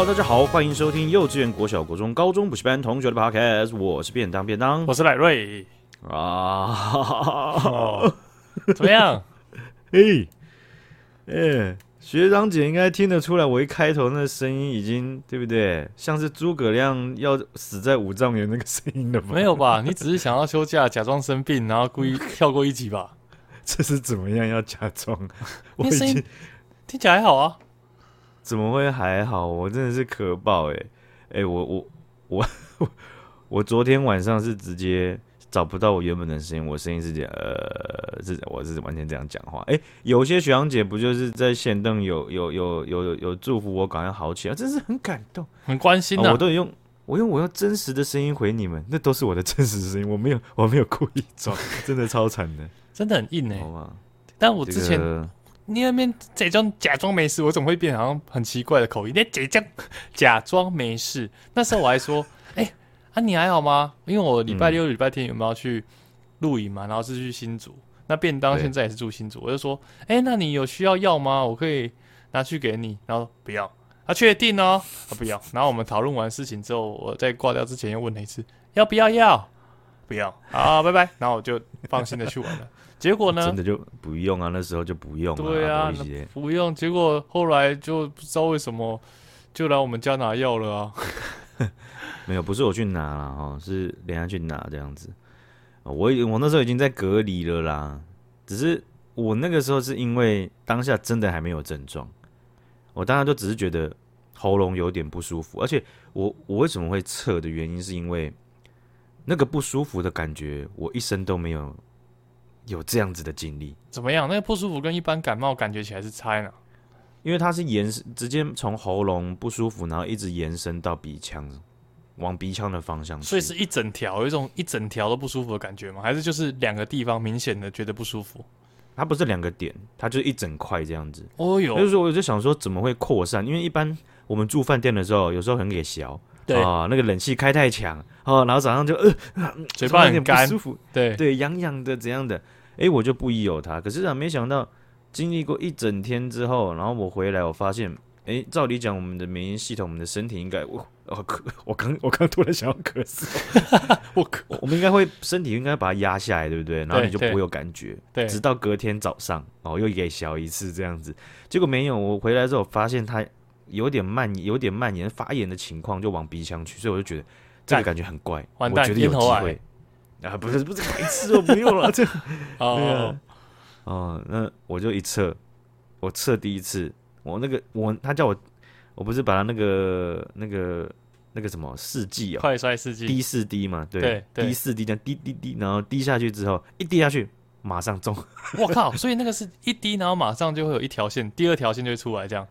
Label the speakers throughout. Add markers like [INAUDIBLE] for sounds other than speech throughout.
Speaker 1: Hello，大家好，欢迎收听幼稚园、国小、国中、高中补习班同学的 Podcast，我是便当便当，
Speaker 2: 我是赖瑞
Speaker 1: 啊，[LAUGHS]
Speaker 2: 怎么样？[LAUGHS]
Speaker 1: 嘿，哎，学长姐应该听得出来，我一开头那个声音已经对不对？像是诸葛亮要死在五丈原那个声音了吧？
Speaker 2: 没有吧？你只是想要休假，[LAUGHS] 假装生病，然后故意跳过一集吧？
Speaker 1: 这是怎么样？要假装？我
Speaker 2: 声音听起来还好啊。
Speaker 1: 怎么会还好？我真的是可爆哎、欸、哎、欸！我我我我昨天晚上是直接找不到我原本的声音，我声音是这样呃，是我是完全这样讲话。哎、欸，有些学长姐不就是在线灯有有有有有，有祝福我赶快好起来，真是很感动，
Speaker 2: 很关心的、啊哦。
Speaker 1: 我都用我用我用真实的声音回你们，那都是我的真实声音，我没有我没有故意装，真的超惨的，[LAUGHS]
Speaker 2: 真的很硬哎、欸。
Speaker 1: 好吗？
Speaker 2: 但我之前。这个你那边假装假装没事，我怎么会变好像很奇怪的口音？你假装假装没事，那时候我还说，哎、欸，啊你还好吗？因为我礼拜六、礼、嗯、拜天有没有去露营嘛？然后是去新竹，那便当现在也是住新竹，我就说，哎、欸，那你有需要药吗？我可以拿去给你。然后不要，他、啊、确定哦，啊不要。然后我们讨论完事情之后，我在挂掉之前又问了一次，要不要药？不要，好，拜拜。然后我就放心的去玩了。结果呢？
Speaker 1: 真的就不用啊，那时候就不用。
Speaker 2: 啊对啊，不用。结果后来就不知道为什么就来我们家拿药了啊。[LAUGHS]
Speaker 1: 没有，不是我去拿了哈，是人家去拿这样子。我我那时候已经在隔离了啦，只是我那个时候是因为当下真的还没有症状，我当下就只是觉得喉咙有点不舒服，而且我我为什么会测的原因是因为那个不舒服的感觉，我一生都没有。有这样子的经历，
Speaker 2: 怎么样？那个不舒服跟一般感冒感觉起来是差呢？
Speaker 1: 因为它是延伸，直接从喉咙不舒服，然后一直延伸到鼻腔，往鼻腔的方向。
Speaker 2: 所以是一整条，有一种一整条都不舒服的感觉吗？还是就是两个地方明显的觉得不舒服？
Speaker 1: 它不是两个点，它就是一整块这样子。
Speaker 2: 哦哟，
Speaker 1: 就是说我就想说怎么会扩散？因为一般我们住饭店的时候，有时候很给小。对啊，那个冷气开太强哦，然后早上就呃，
Speaker 2: 嘴巴有点干，
Speaker 1: 不舒服，
Speaker 2: 对
Speaker 1: 对，痒痒的怎样的？哎，我就不疑有他。可是啊，没想到经历过一整天之后，然后我回来，我发现，哎，照理讲，我们的免疫系统，我们的身体应该，我我咳，我刚我刚突然想要咳嗽，[LAUGHS] 我咳，我们应该会身体应该把它压下来，对不对？然后你就不会有感觉，对，直到隔天早上，哦，又给小一次这样子，结果没有，我回来之后发现它。有点蔓延，有点蔓延发炎的情况，就往鼻腔去，所以我就觉得这个感觉很怪。我觉得有机会。啊，不是不是白痴哦，不用了。[LAUGHS] 这 [LAUGHS] 哦。哦，那我就一测，我测第一次，我那个我他叫我，我不是把他那个那个那个什么试剂啊，
Speaker 2: 快摔试剂。
Speaker 1: 滴四滴嘛，对。滴四滴这样滴滴滴，然后滴下去之后一滴下去马上中，
Speaker 2: 我靠！所以那个是一滴，然后马上就会有一条线，第二条线就会出来这样。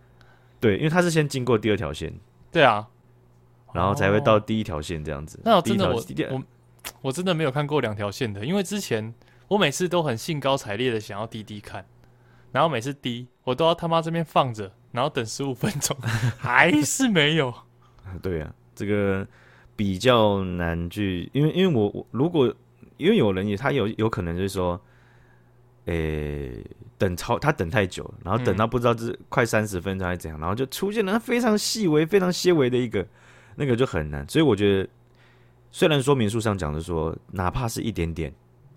Speaker 1: 对，因为它是先经过第二条线，
Speaker 2: 对啊，
Speaker 1: 然后才会到第一条线这样子。
Speaker 2: 那我真的我我我真的没有看过两条线的，因为之前我每次都很兴高采烈的想要滴滴看，然后每次滴我都要他妈这边放着，然后等十五分钟还是没有。[LAUGHS]
Speaker 1: 对啊，这个比较难去，因为因为我我如果因为有人也他有有可能就是说，诶。等超他等太久了，然后等到不知道是快三十分钟还是怎样，嗯、然后就出现了非常细微、非常些微的一个那个就很难。所以我觉得，虽然说明书上讲的说，哪怕是一点点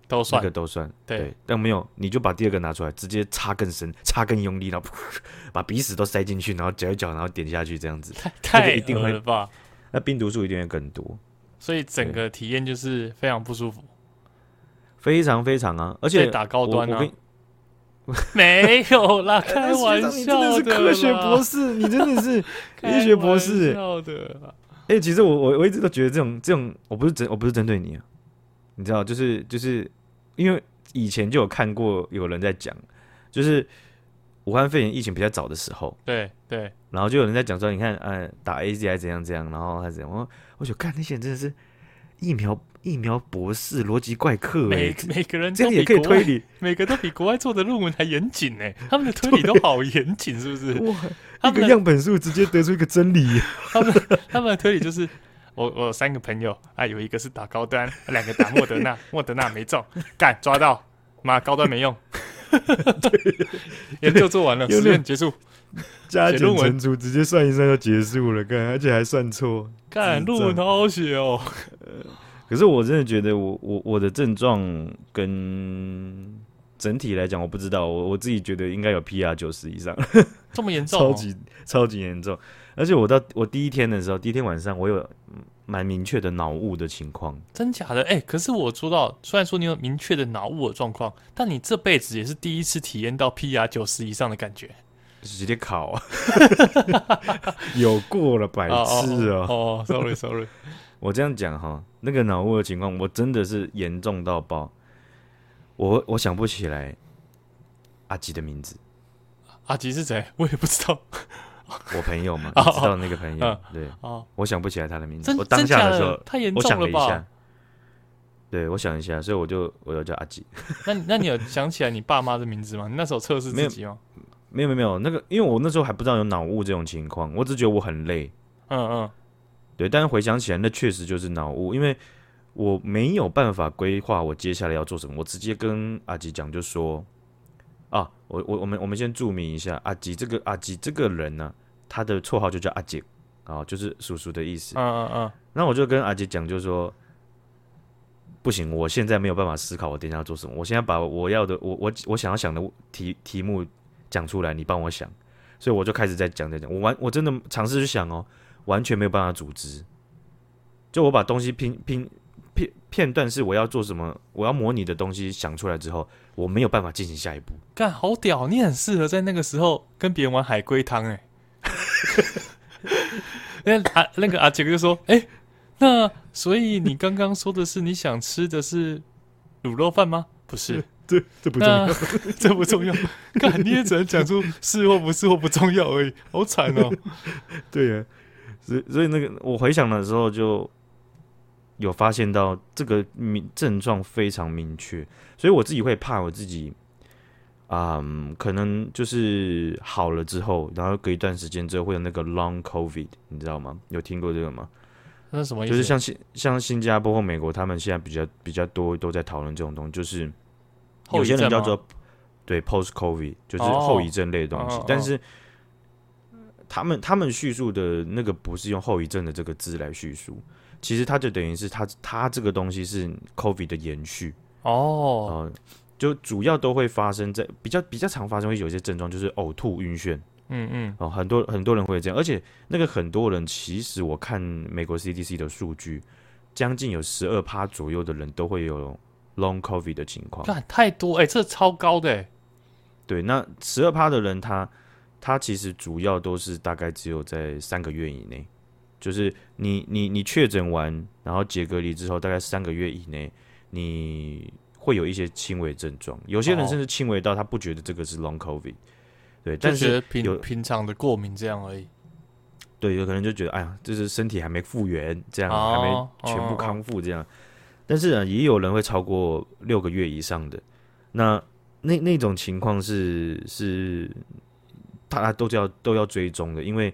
Speaker 2: 都算，
Speaker 1: 那个都算
Speaker 2: 对，
Speaker 1: 对，但没有你就把第二个拿出来，直接插更深、[LAUGHS] 插更用力，然后 [LAUGHS] 把鼻屎都塞进去，然后搅一搅，然后点下去，这样子
Speaker 2: 太太一定会吧？
Speaker 1: 那病毒数一定会更多，
Speaker 2: 所以整个体验就是非常不舒服，
Speaker 1: 非常非常啊！而且
Speaker 2: 打高端啊。[LAUGHS] 没有啦，开玩笑的。你真的是科学博士，
Speaker 1: 你真的是 [LAUGHS] 医学博士。哎、欸，其实我我我一直都觉得这种这种，我不是针我不是针对你啊，你知道，就是就是因为以前就有看过有人在讲，就是武汉肺炎疫情比较早的时候，
Speaker 2: 对对，
Speaker 1: 然后就有人在讲说，你看，呃，打 A Z I 怎样怎样，然后还怎样，我我就看那些人真的是疫苗。疫苗博士逻辑怪客、欸，
Speaker 2: 每每个人
Speaker 1: 这样也可以推理，[LAUGHS]
Speaker 2: 每个都比国外做的论文还严谨呢。他们的推理 [LAUGHS] 都好严谨，是不是？哇，
Speaker 1: 一个样本数直接得出一个真理。[LAUGHS]
Speaker 2: 他们他们的推理就是，我我有三个朋友啊，有一个是打高端，两个打莫德纳，莫德纳没中，干抓到，妈高端没用，研究做完了，实验结束，
Speaker 1: 加减乘除直接算一算就结束了，干，而且还算错，
Speaker 2: 看，论文好好写哦。
Speaker 1: 可是我真的觉得我，我我我的症状跟整体来讲，我不知道，我我自己觉得应该有 PR 九十以上，
Speaker 2: 这么严重，
Speaker 1: 超级超级严重。而且我到我第一天的时候，第一天晚上我有蛮明确的脑雾的情况，
Speaker 2: 真假的？哎、欸，可是我说到，虽然说你有明确的脑雾的状况，但你这辈子也是第一次体验到 PR 九十以上的感觉，
Speaker 1: 直接考啊，[LAUGHS] 有过了百次 [LAUGHS] 哦。
Speaker 2: 哦，sorry sorry，
Speaker 1: 我这样讲哈，那个脑雾的情况，我真的是严重到爆，我我想不起来阿吉的名字，
Speaker 2: 阿吉是谁？我也不知道。
Speaker 1: 我朋友嘛，[LAUGHS] 你知道那个朋友，对，我想不起来他的名字。我当下的时候，
Speaker 2: 太严重了吧？
Speaker 1: 我想了一下，对，我想一下，所以我就我就叫阿吉。[LAUGHS]
Speaker 2: 那那你有想起来你爸妈的名字吗？你那时候测试自己吗？
Speaker 1: 没有没有没有，那个因为我那时候还不知道有脑雾这种情况，我只觉得我很累。
Speaker 2: 嗯嗯，
Speaker 1: 对，但是回想起来，那确实就是脑雾，因为我没有办法规划我接下来要做什么。我直接跟阿吉讲，就说啊，我我我们我们先注明一下，阿吉这个阿吉这个人呢。他的绰号就叫阿杰，啊，就是叔叔的意思。
Speaker 2: 嗯嗯嗯。
Speaker 1: 那我就跟阿吉讲，就是说，不行，我现在没有办法思考，我等一下要做什么。我现在把我要的，我我我想要想的题题目讲出来，你帮我想。所以我就开始在讲在讲，我完我真的尝试去想哦，完全没有办法组织。就我把东西拼拼片片段是我要做什么，我要模拟的东西想出来之后，我没有办法进行下一步。
Speaker 2: 干，好屌，你很适合在那个时候跟别人玩海龟汤哎。[LAUGHS] 那阿那个阿杰哥就说：“哎、欸，那所以你刚刚说的是你想吃的是卤肉饭吗？不是，[LAUGHS]
Speaker 1: 这这不重要，[LAUGHS]
Speaker 2: 这不重要。干，你也只能讲出是或不是或不重要而已，好惨哦。
Speaker 1: 对呀、啊，所以所以那个我回想的时候就有发现到这个明症状非常明确，所以我自己会怕我自己。”嗯，可能就是好了之后，然后隔一段时间之后会有那个 long COVID，你知道吗？有听过这个吗？
Speaker 2: 那什么意思？
Speaker 1: 就是像新像新加坡或美国，他们现在比较比较多都在讨论这种东西，就是有些人叫做对 post COVID，就是后遗症类的东西。哦、但是他们他们叙述的那个不是用后遗症的这个字来叙述，其实它就等于是它它这个东西是 COVID 的延续
Speaker 2: 哦。嗯
Speaker 1: 就主要都会发生在比较比较常发生，会有一些症状，就是呕吐、晕眩。
Speaker 2: 嗯嗯，
Speaker 1: 哦，很多很多人会这样，而且那个很多人其实我看美国 CDC 的数据，将近有十二趴左右的人都会有 Long COVID 的情况。
Speaker 2: 干太多哎、欸，这超高的、欸。
Speaker 1: 对，那十二趴的人他，他他其实主要都是大概只有在三个月以内，就是你你你确诊完，然后解隔离之后，大概三个月以内，你。会有一些轻微症状，有些人甚至轻微到他不觉得这个是 long covid，对，但是
Speaker 2: 平平常的过敏这样而已。
Speaker 1: 对，有可能就觉得哎呀，就是身体还没复原，这样还没全部康复这样。但是呢，也有人会超过六个月以上的，那那那种情况是是大家都要都要追踪的，因为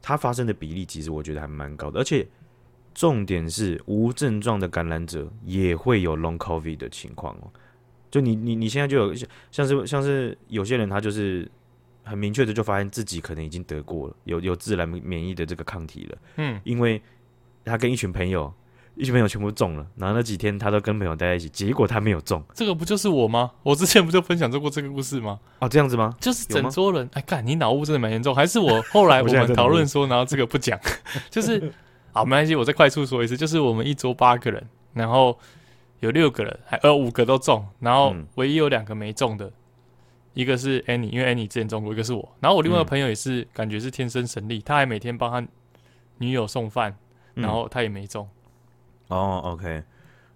Speaker 1: 它发生的比例其实我觉得还蛮高的，而且。重点是无症状的感染者也会有 long covid 的情况哦。就你你你现在就有像像是像是有些人他就是很明确的就发现自己可能已经得过了，有有自然免疫的这个抗体了。
Speaker 2: 嗯，
Speaker 1: 因为他跟一群朋友，一群朋友全部中了，然后那几天他都跟朋友待在一起，结果他没有中。
Speaker 2: 这个不就是我吗？我之前不就分享过这个故事吗？
Speaker 1: 哦，这样子吗？
Speaker 2: 就是整桌人，哎，干，你脑雾真的蛮严重。还是我 [LAUGHS] 后来我们讨论说，然后这个不讲，[LAUGHS] 就是。好，没关系，我再快速说一次，就是我们一桌八个人，然后有六个人，还呃五个都中，然后唯一有两个没中的，嗯、一个是 Annie，因为 Annie 之前中过，一个是我，然后我另外一个朋友也是感觉是天生神力，嗯、他还每天帮他女友送饭，然后他也没中。
Speaker 1: 嗯、哦，OK，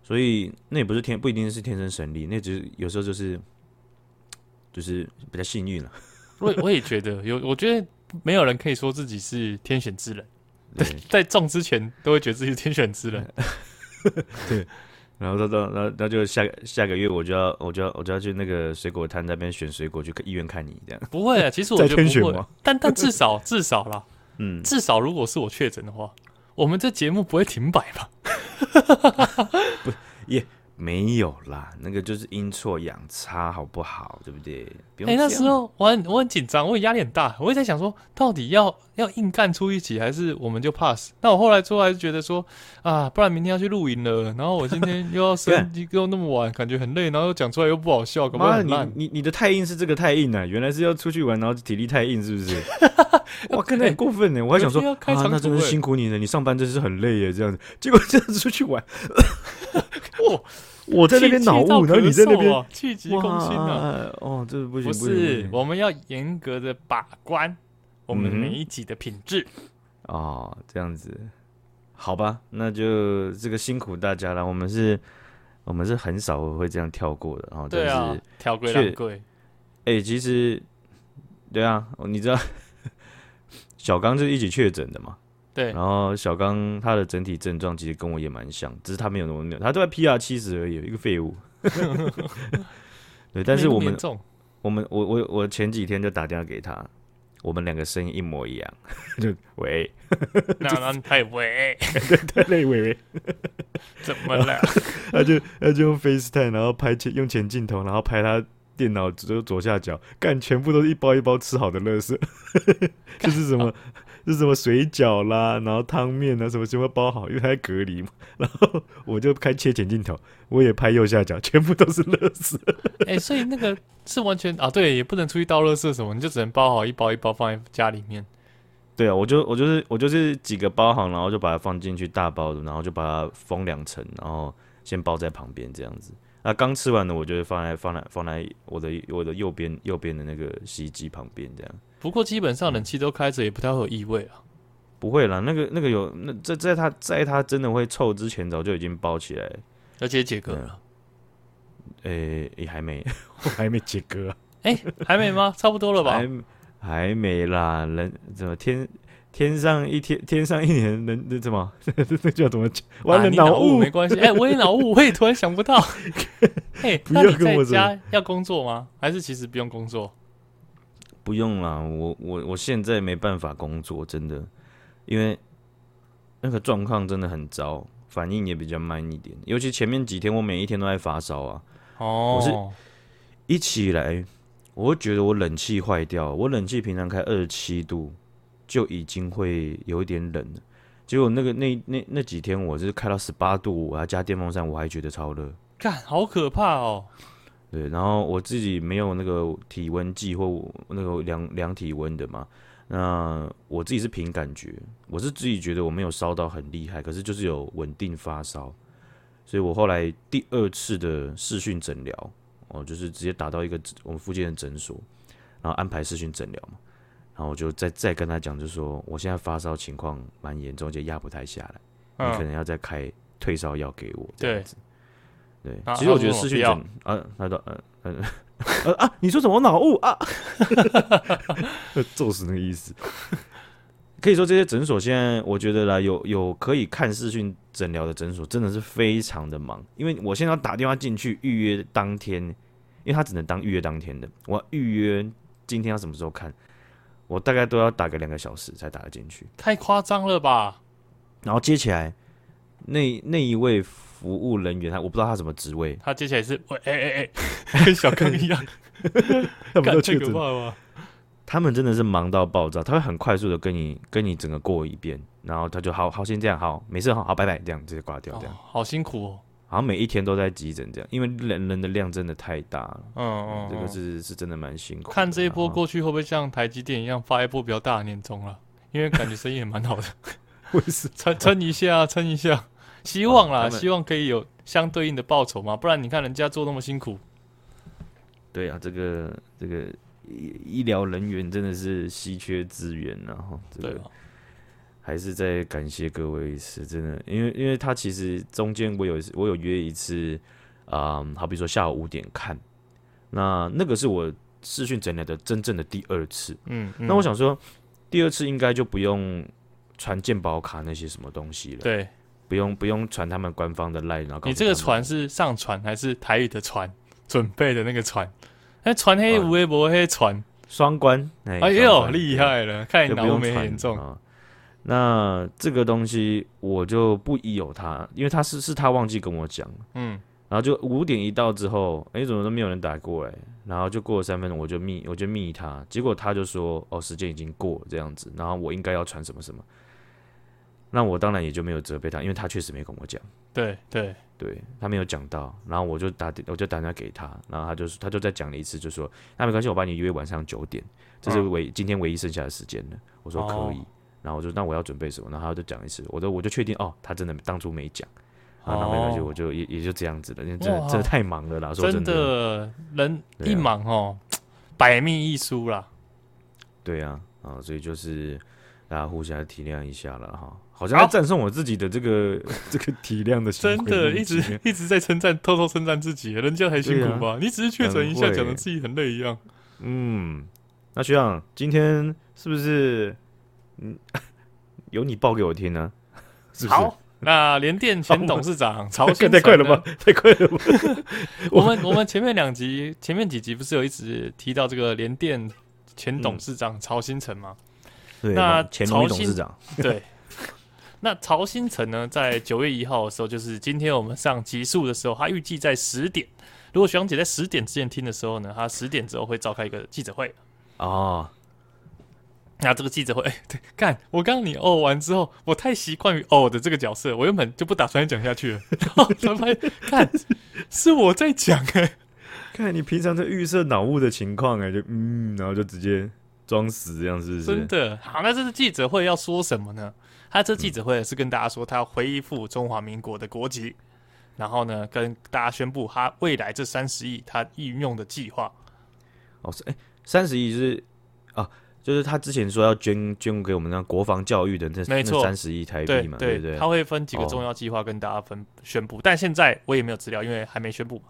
Speaker 1: 所以那也不是天，不一定是天生神力，那只是有时候就是就是比较幸运了。
Speaker 2: 我我也觉得有，我觉得没有人可以说自己是天选之人。对，在中之前都会觉得自己是天选之人。[LAUGHS]
Speaker 1: 对，然后到到那那就下下个月我就要我就要我就要去那个水果摊那边选水果，去医院看你这样。
Speaker 2: 不会啊，其实我觉得不会。但但至少至少啦，
Speaker 1: 嗯，
Speaker 2: 至少如果是我确诊的话，我们这节目不会停摆吧？
Speaker 1: 哈哈哈哈哈不也没有啦，那个就是阴错阳差，好不好？对不对？
Speaker 2: 哎、欸，那时候我很我很紧张，我压力很大，我也在想说，到底要要硬干出一集，还是我们就 pass？那我后来出来就觉得说，啊，不然明天要去露营了，然后我今天又要升 [LAUGHS] 级，又那么晚，感觉很累，然后又讲出来又不好笑，妈，
Speaker 1: 你你你的太硬是这个太硬啊？原来是要出去玩，然后体力太硬，是不是？[LAUGHS] 哇，看得很过分呢！我还想说，啊，那真的辛苦你了，你上班真是很累耶，这样子，结果这样子出去玩，[LAUGHS] 哇！我在那边脑雾，然后你在那边
Speaker 2: 气急攻心的。
Speaker 1: 哦，这不行，
Speaker 2: 不是，我们要严格的把关我们每一集的品质。
Speaker 1: 哦，这样子，好吧，那就这个辛苦大家了。我们是，我们是很少会这样跳过的。然后，就是
Speaker 2: 跳过浪贵。
Speaker 1: 哎，其实，对啊，你知道，[LAUGHS] 小刚就是一起确诊的嘛。
Speaker 2: 对，
Speaker 1: 然后小刚他的整体症状其实跟我也蛮像，只是他没有那么没有，他都在 PR 七十而已，一个废物。[LAUGHS] 对，但是我们我们我我我前几天就打电话给他，我们两个声音一模一样，就喂，[LAUGHS]
Speaker 2: 那那太喂，
Speaker 1: 太累喂喂，
Speaker 2: 怎么了？[LAUGHS]
Speaker 1: 他就他就用 FaceTime，然后拍前用前镜头，然后拍他电脑左左下角，干全部都是一包一包吃好的乐色，就是什么。是什么水饺啦，然后汤面啊，什么什么包好，因为他在隔离嘛。[LAUGHS] 然后我就开切前镜头，我也拍右下角，全部都是乐色。[LAUGHS]
Speaker 2: 哎、欸，所以那个是完全啊，对，也不能出去倒乐色什么，你就只能包好一包一包放在家里面。
Speaker 1: 对啊，我就我就是我就是几个包好，然后就把它放进去大包的，然后就把它封两层，然后先包在旁边这样子。那刚吃完的，我就会放在放在放在我的我的右边右边的那个洗衣机旁边这样。
Speaker 2: 不过基本上冷气都开着，也不太会有异味啊。
Speaker 1: 不会啦，那个那个有那在在它在它真的会臭之前，早就已经包起来，
Speaker 2: 而且解隔了。
Speaker 1: 诶、欸，也还没，我 [LAUGHS] 还没解隔。
Speaker 2: 哎、欸，还没吗？差不多了吧？
Speaker 1: 还还没啦，人怎么天天上一天天上一年，能那怎么 [LAUGHS] 那叫怎么讲？完了脑雾、
Speaker 2: 啊、没关系。哎、欸，我也脑雾，我也突然想不到。[LAUGHS] 嘿、欸，那你在家要工作吗？还是其实不用工作？
Speaker 1: 不用啦，我我我现在没办法工作，真的，因为那个状况真的很糟，反应也比较慢一点。尤其前面几天，我每一天都在发烧啊。哦，我是一起来，我会觉得我冷气坏掉，我冷气平常开二十七度就已经会有一点冷了，结果那个那那那几天，我是开到十八度，我还加电风扇，我还觉得超热，
Speaker 2: 看，好可怕哦。
Speaker 1: 对，然后我自己没有那个体温计或那个量量体温的嘛，那我自己是凭感觉，我是自己觉得我没有烧到很厉害，可是就是有稳定发烧，所以我后来第二次的视讯诊疗，哦，就是直接打到一个我们附近的诊所，然后安排视讯诊疗嘛，然后我就再再跟他讲，就说我现在发烧情况蛮严重，而且压不太下来，你可能要再开退烧药给我这样子。对，其实我觉得视讯诊啊，他说嗯嗯呃啊，你说什么脑雾啊？[LAUGHS] 揍死那个意思。可以说这些诊所现在，我觉得啦，有有可以看视讯诊疗的诊所，真的是非常的忙。因为我现在要打电话进去预约当天，因为他只能当预约当天的，我要预约今天要什么时候看，我大概都要打个两个小时才打得进去。
Speaker 2: 太夸张了吧？
Speaker 1: 然后接起来，那那一位。服务人员，他我不知道他什么职位。
Speaker 2: 他接起来是喂，哎哎哎，[LAUGHS] 跟小刚一样，[LAUGHS]
Speaker 1: 他们都确诊。他们真的是忙到爆炸，他会很快速的跟你跟你整个过一遍，然后他就好好先这样，好没事，好好拜拜，这样直接挂掉，这样、哦。
Speaker 2: 好辛苦哦，
Speaker 1: 好像每一天都在急诊这样，因为人人的量真的太大了。嗯嗯，这个是是真的蛮辛苦。
Speaker 2: 看这一波过去会不会像台积电一样发一波比较大的年终了？因为感觉生意也蛮好的，[LAUGHS] 撑撑一下，撑一下。希望啦，希望可以有相对应的报酬嘛，不然你看人家做那么辛苦。
Speaker 1: 对啊，这个这个医医疗人员真的是稀缺资源，然后这个还是再感谢各位一次真的，因为因为他其实中间我有我有约一次啊、嗯，好比说下午五点看，那那个是我视讯诊疗的真正的第二次，嗯，嗯，那我想说第二次应该就不用传健保卡那些什么东西了，
Speaker 2: 对。
Speaker 1: 不用不用传他们官方的 line，，然后
Speaker 2: 你这个传是上传还是台语的传？准备的那个传？哎，传黑无微博黑传
Speaker 1: 双关？
Speaker 2: 哎呦，厉害了！看你脑没严重啊。
Speaker 1: 那这个东西我就不疑有他，因为他是是他忘记跟我讲，嗯，然后就五点一到之后，哎，怎么都没有人打过来？然后就过了三分钟，我就密，我就密他，结果他就说，哦，时间已经过了这样子，然后我应该要传什么什么。那我当然也就没有责备他，因为他确实没跟我讲。
Speaker 2: 对对
Speaker 1: 对，他没有讲到，然后我就打，我就打电话给他，然后他就他就再讲了一次，就说那没关系，我把你约晚上九点，这是唯、嗯、今天唯一剩下的时间了。我说可以，哦、然后我就那我要准备什么？然后他就讲一次，我就我就确定哦，他真的当初没讲，啊，那没关系，我就也也就这样子了，因为真的真的太忙了啦，说真的，
Speaker 2: 人一忙哦，啊、百密一疏啦。
Speaker 1: 对啊，啊，所以就是大家互相体谅一下了哈。好像要赞颂我自己的这个这个体谅的心，
Speaker 2: 真的一直一直在称赞，偷偷称赞自己，人家还辛苦吧？你只是确诊一下，讲的自己很累一样。
Speaker 1: 嗯，那学长今天是不是嗯 [LAUGHS] 有你报给我听呢？[LAUGHS] 是不是？
Speaker 2: 好，[LAUGHS] 那联电前董事长曹兴诚，
Speaker 1: 太快了吧？太快了吧？
Speaker 2: 我们我们前面两集前面几集不是有一直提到这个联电前董事长曹新成吗？
Speaker 1: 对，那前董事长
Speaker 2: 对。那曹新成呢，在九月一号的时候，就是今天我们上集数的时候，他预计在十点。如果学长姐在十点之前听的时候呢，他十点之后会召开一个记者会。
Speaker 1: 哦，
Speaker 2: 那这个记者会，欸、[LAUGHS] 对，看我刚刚你哦完之后，我太习惯于哦的这个角色，我原本就不打算讲下去了。[LAUGHS] 然后突然发现，看是我在讲哎，
Speaker 1: 看你平常在预设脑雾的情况哎，就嗯，然后就直接装死这样，是不是？
Speaker 2: 真的好，那这次记者会要说什么呢？他这记者会是跟大家说，他要恢复中华民国的国籍，然后呢，跟大家宣布他未来这三十亿他运用的计划。
Speaker 1: 哦，是哎，三十亿是啊，就是他之前说要捐捐给我们那国防教育的那没错，三十亿台币嘛，对，对对对。
Speaker 2: 他会分几个重要计划跟大家分宣布，哦、但现在我也没有资料，因为还没宣布嘛。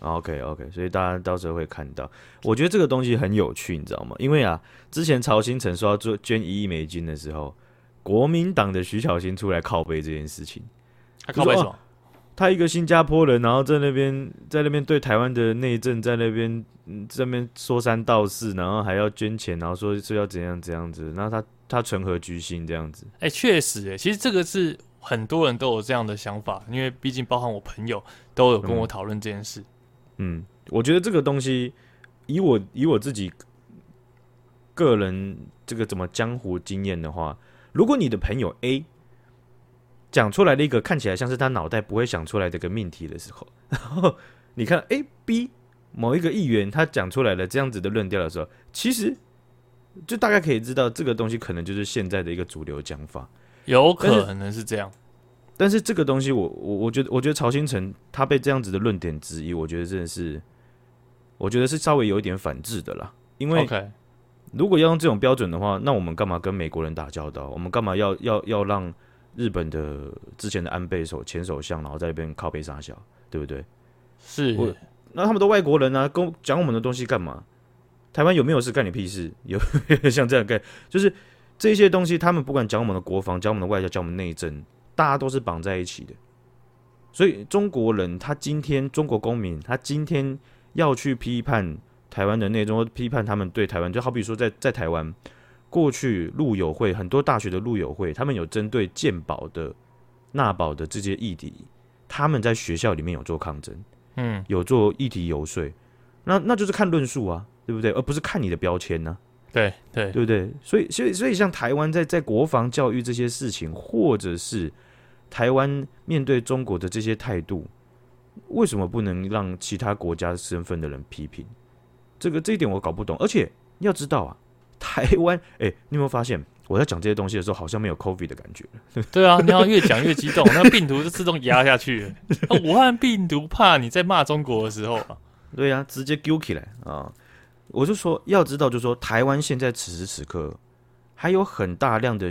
Speaker 1: OK OK，所以大家到时候会看到。我觉得这个东西很有趣，你知道吗？因为啊，之前曹兴诚说要做捐一亿美金的时候。国民党的徐小新出来靠背这件事情，
Speaker 2: 他靠背什么？
Speaker 1: 啊？他一个新加坡人，然后在那边在那边对台湾的内政在那边嗯这边说三道四，然后还要捐钱，然后说是要怎样怎样子，然后他他存何居心这样子？
Speaker 2: 哎、欸，确实、欸，哎，其实这个是很多人都有这样的想法，因为毕竟包含我朋友都有跟我讨论这件事
Speaker 1: 嗯。嗯，我觉得这个东西，以我以我自己个人这个怎么江湖经验的话。如果你的朋友 A 讲出来的一个看起来像是他脑袋不会想出来的一个命题的时候，[LAUGHS] 然后你看 A、B 某一个议员他讲出来了这样子的论调的时候，其实就大概可以知道这个东西可能就是现在的一个主流讲法，
Speaker 2: 有可能是这样。
Speaker 1: 但是这个东西我，我我我觉得，我觉得曹兴诚他被这样子的论点质疑，我觉得真的是，我觉得是稍微有一点反制的啦，因
Speaker 2: 为。
Speaker 1: 如果要用这种标准的话，那我们干嘛跟美国人打交道？我们干嘛要要要让日本的之前的安倍首前首相，然后在那边靠背傻笑，对不对？
Speaker 2: 是。
Speaker 1: 那他们都外国人啊，跟讲我们的东西干嘛？台湾有没有事干你屁事？有 [LAUGHS] 像这样干，就是这些东西，他们不管讲我们的国防，讲我们的外交，讲我们内政，大家都是绑在一起的。所以中国人，他今天中国公民，他今天要去批判。台湾的内中批判他们对台湾，就好比说在在台湾过去陆友会很多大学的陆友会，他们有针对健保的纳保的这些议题，他们在学校里面有做抗争，嗯，有做议题游说，那那就是看论述啊，对不对？而不是看你的标签呢、啊，
Speaker 2: 对对
Speaker 1: 对不对？所以所以所以像台湾在在国防教育这些事情，或者是台湾面对中国的这些态度，为什么不能让其他国家身份的人批评？这个这一点我搞不懂，而且要知道啊，台湾，哎，你有没有发现我在讲这些东西的时候，好像没有 COVID 的感觉？[LAUGHS]
Speaker 2: 对啊，你要越讲越激动，那病毒就自动压下去。[LAUGHS] 武汉病毒怕你在骂中国的时候啊，
Speaker 1: 对啊，直接丢起来啊！我就说要知道，就是说台湾现在此时此刻还有很大量的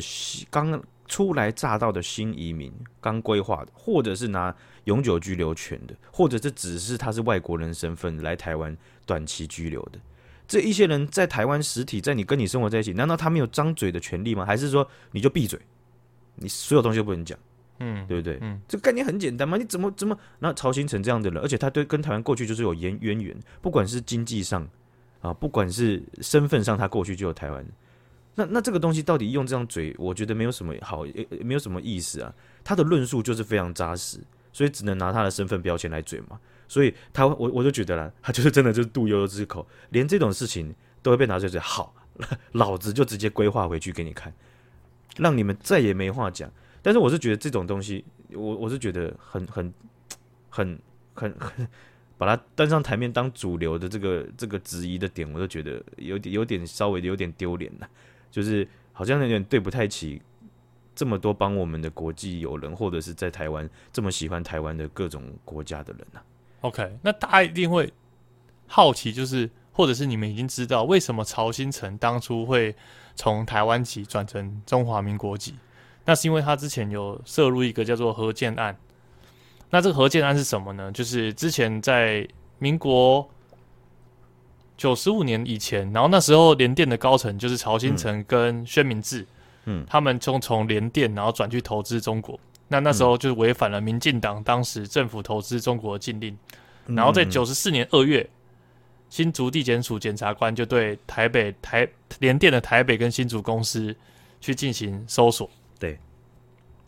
Speaker 1: 刚初来乍到的新移民，刚规划的，或者是拿永久居留权的，或者这只是他是外国人身份来台湾。短期居留的这一些人在台湾实体，在你跟你生活在一起，难道他没有张嘴的权利吗？还是说你就闭嘴，你所有东西都不能讲？嗯，对不对？嗯，这个概念很简单嘛，你怎么怎么？那曹兴诚这样的人，而且他对跟台湾过去就是有渊渊源，不管是经济上啊，不管是身份上，他过去就有台湾。那那这个东西到底用这张嘴，我觉得没有什么好，也没有什么意思啊。他的论述就是非常扎实。所以只能拿他的身份标签来嘴嘛。所以他我我就觉得啦，他就是真的就是肚悠悠之口，连这种事情都会被拿出来好，老子就直接规划回去给你看，让你们再也没话讲。但是我是觉得这种东西，我我是觉得很很很很很把它登上台面当主流的这个这个质疑的点，我都觉得有点有点稍微有点丢脸了，就是好像有点对不太起这么多帮我们的国际友人，或者是在台湾这么喜欢台湾的各种国家的人呐。
Speaker 2: OK，那大家一定会好奇，就是或者是你们已经知道，为什么曹新成当初会从台湾籍转成中华民国籍？那是因为他之前有涉入一个叫做合建案。那这个合建案是什么呢？就是之前在民国九十五年以前，然后那时候联电的高层就是曹新成跟宣明志，嗯，他们从从联电然后转去投资中国。那那时候就是违反了民进党当时政府投资中国的禁令，然后在九十四年二月，新竹地检署检察官就对台北台联电的台北跟新竹公司去进行搜索。
Speaker 1: 对，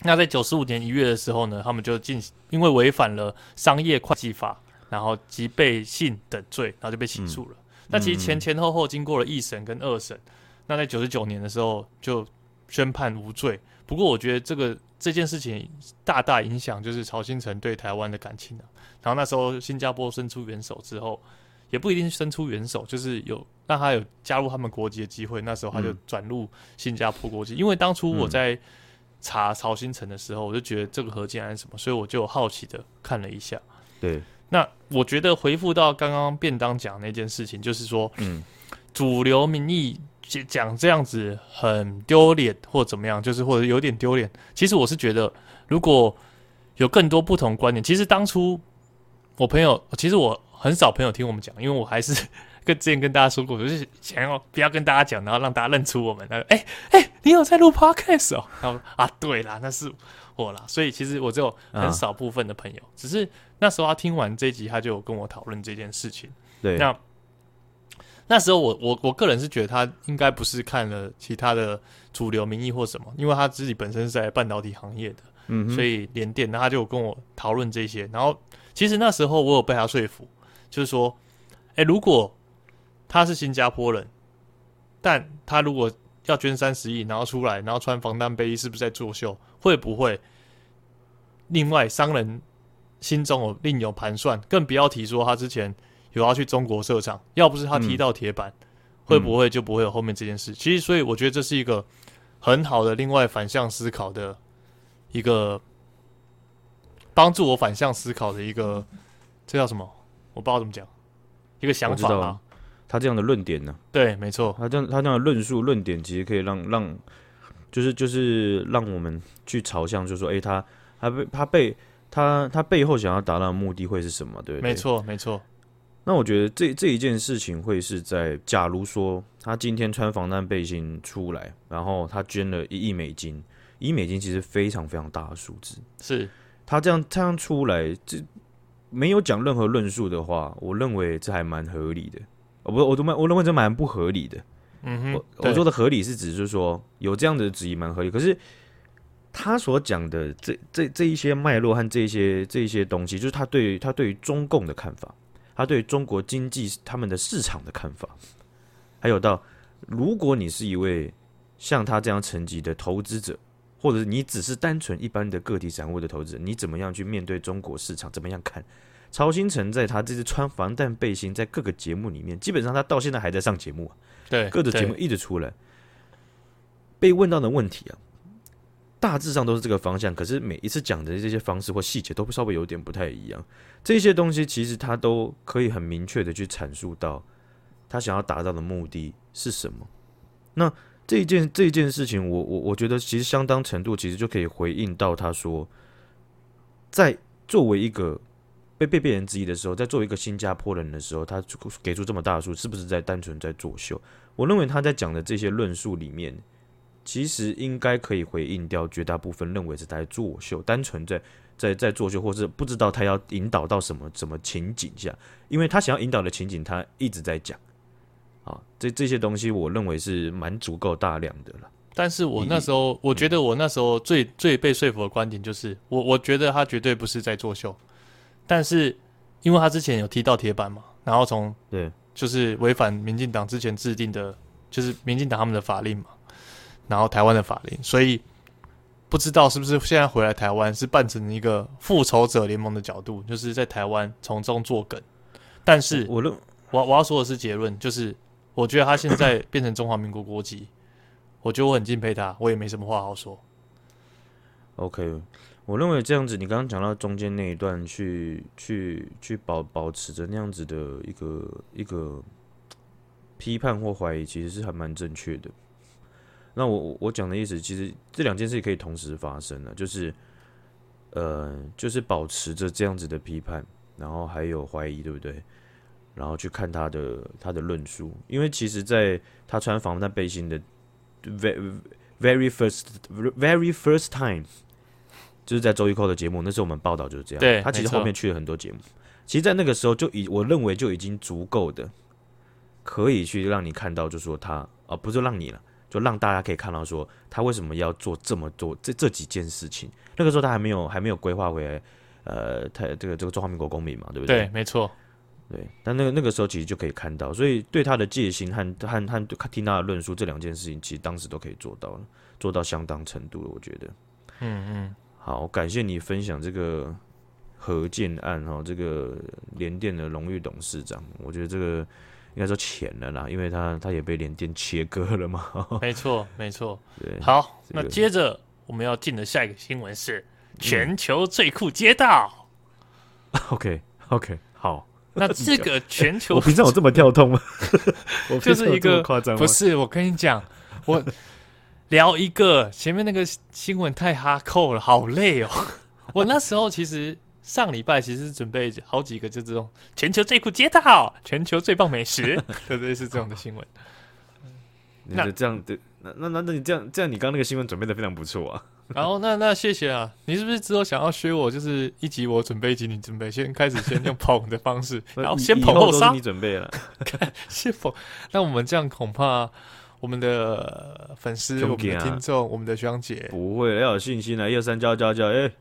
Speaker 2: 那在九十五年一月的时候呢，他们就进行因为违反了商业会计法，然后及背信等罪，然后就被起诉了。那其实前前后后经过了一审跟二审，那在九十九年的时候就宣判无罪。不过我觉得这个。这件事情大大影响就是曹新成对台湾的感情啊。然后那时候新加坡伸出援手之后，也不一定伸出援手，就是有让他有加入他们国籍的机会。那时候他就转入新加坡国籍。因为当初我在查曹新成的时候，我就觉得这个何建安什么，所以我就好奇的看了一下。
Speaker 1: 对，
Speaker 2: 那我觉得回复到刚刚便当讲那件事情，就是说，嗯，主流民意。讲这样子很丢脸，或怎么样，就是或者有点丢脸。其实我是觉得，如果有更多不同观点，其实当初我朋友，其实我很少朋友听我们讲，因为我还是 [LAUGHS] 跟之前跟大家说过，就是想要不要跟大家讲，然后让大家认出我们。他说：“哎、欸、哎、欸，你有在录 podcast 哦？” [LAUGHS] 然后啊，对啦，那是我啦。所以其实我只有很少部分的朋友，啊、只是那时候他听完这集，他就跟我讨论这件事情。
Speaker 1: 对，
Speaker 2: 那。那时候我我我个人是觉得他应该不是看了其他的主流民意或什么，因为他自己本身是在半导体行业的，嗯，所以联电，那他就跟我讨论这些。然后其实那时候我有被他说服，就是说，哎，如果他是新加坡人，但他如果要捐三十亿，然后出来，然后穿防弹背衣，是不是在作秀？会不会？另外商人心中有另有盘算，更不要提说他之前。有要去中国设厂，要不是他踢到铁板，嗯、会不会就不会有后面这件事？嗯、其实，所以我觉得这是一个很好的另外反向思考的一个帮助我反向思考的一个，这叫什么？我不知道怎么讲，一个想法啊。
Speaker 1: 他这样的论点呢？
Speaker 2: 对，没错。
Speaker 1: 他这样他这样的论述论点，其实可以让让，就是就是让我们去朝向，就是说，哎、欸，他他被他被他他背后想要达到的目的会是什么？对不对？
Speaker 2: 没错，没错。
Speaker 1: 那我觉得这这一件事情会是在，假如说他今天穿防弹背心出来，然后他捐了一亿美金，一亿美金其实非常非常大的数字，
Speaker 2: 是
Speaker 1: 他这样这样出来，这没有讲任何论述的话，我认为这还蛮合理的。我不，我都蛮，我认为这蛮不合理的。嗯哼，我我说的合理是指就是说有这样的质疑蛮合理，可是他所讲的这这这一些脉络和这些这一些东西，就是他对他对于中共的看法。他对中国经济他们的市场的看法，还有到，如果你是一位像他这样层级的投资者，或者是你只是单纯一般的个体散户的投资者，你怎么样去面对中国市场？怎么样看？曹兴诚在他这次穿防弹背心，在各个节目里面，基本上他到现在还在上节目啊，
Speaker 2: 对，
Speaker 1: 各个节目一直出来，被问到的问题啊。大致上都是这个方向，可是每一次讲的这些方式或细节都稍微有点不太一样。这些东西其实他都可以很明确的去阐述到他想要达到的目的是什么。那这一件这一件事情我，我我我觉得其实相当程度其实就可以回应到他说，在作为一个被被被人质疑的时候，在作为一个新加坡人的时候，他给出这么大的数，是不是在单纯在作秀？我认为他在讲的这些论述里面。其实应该可以回应掉绝大部分认为是在作秀，单纯在在在作秀，或是不知道他要引导到什么什么情景下，因为他想要引导的情景，他一直在讲。啊，这这些东西我认为是蛮足够大量的了。
Speaker 2: 但是我那时候，我觉得我那时候最最被说服的观点就是，我我觉得他绝对不是在作秀，但是因为他之前有踢到铁板嘛，然后从
Speaker 1: 对，
Speaker 2: 就是违反民进党之前制定的，就是民进党他们的法令嘛，然后台湾的法令，所以不知道是不是现在回来台湾是扮成一个复仇者联盟的角度，就是在台湾从中作梗，但是
Speaker 1: 我认
Speaker 2: 我我要说的是结论，就是我觉得他现在变成中华民国国籍。我觉得我很敬佩他，我也没什么话好说。
Speaker 1: OK，我认为这样子，你刚刚讲到中间那一段去，去去去保保持着那样子的一个一个批判或怀疑，其实是还蛮正确的。那我我讲的意思，其实这两件事可以同时发生的，就是呃，就是保持着这样子的批判，然后还有怀疑，对不对？然后去看他的他的论述，因为其实在他穿防弹背心的。very very first very first time，就是在周一扣的节目，那时候我们报道就是这样。
Speaker 2: 对，
Speaker 1: 他其实后面去了很多节目，其实，在那个时候就已我认为就已经足够的，可以去让你看到，就说他啊、呃，不是让你了，就让大家可以看到说他为什么要做这么多这这几件事情。那个时候他还没有还没有规划为，呃，他这个这个中华民国公民嘛，对不对？
Speaker 2: 对，没错。
Speaker 1: 对，但那个那个时候其实就可以看到，所以对他的戒心和和和听他的论述这两件事情，其实当时都可以做到了，做到相当程度了，我觉得。
Speaker 2: 嗯嗯，
Speaker 1: 好，感谢你分享这个何建案哈，这个联电的荣誉董事长，我觉得这个应该说浅了啦，因为他他也被联电切割了嘛。[LAUGHS]
Speaker 2: 没错没错，
Speaker 1: 对。
Speaker 2: 好，
Speaker 1: 这个、
Speaker 2: 那接着我们要进的下一个新闻是全球最酷街道。[LAUGHS]
Speaker 1: 嗯、OK OK，好。
Speaker 2: 那这个 [LAUGHS] 全球，
Speaker 1: 我平常有这么跳痛吗？我
Speaker 2: 就是一个夸张，不是。我跟你讲，我聊一个前面那个新闻太哈扣了，好累哦。我那时候其实上礼拜其实准备好几个，就这种全球最酷街道、全球最棒美食，[LAUGHS] 对对，是这种的新闻。[LAUGHS]
Speaker 1: 那这样的，那那那那你这样这样，你刚刚那个新闻准备的非常不错啊。[LAUGHS]
Speaker 2: 然后那那谢谢啊，你是不是之后想要学我？就是一集我准备，一集你准备，先开始先用捧的方式，然后先捧后杀。
Speaker 1: 你准备了，
Speaker 2: 先捧。那我们这样恐怕我们的粉丝、我们的听众、我们的学长姐
Speaker 1: 不会要有信心来。一二三，教教教！哎，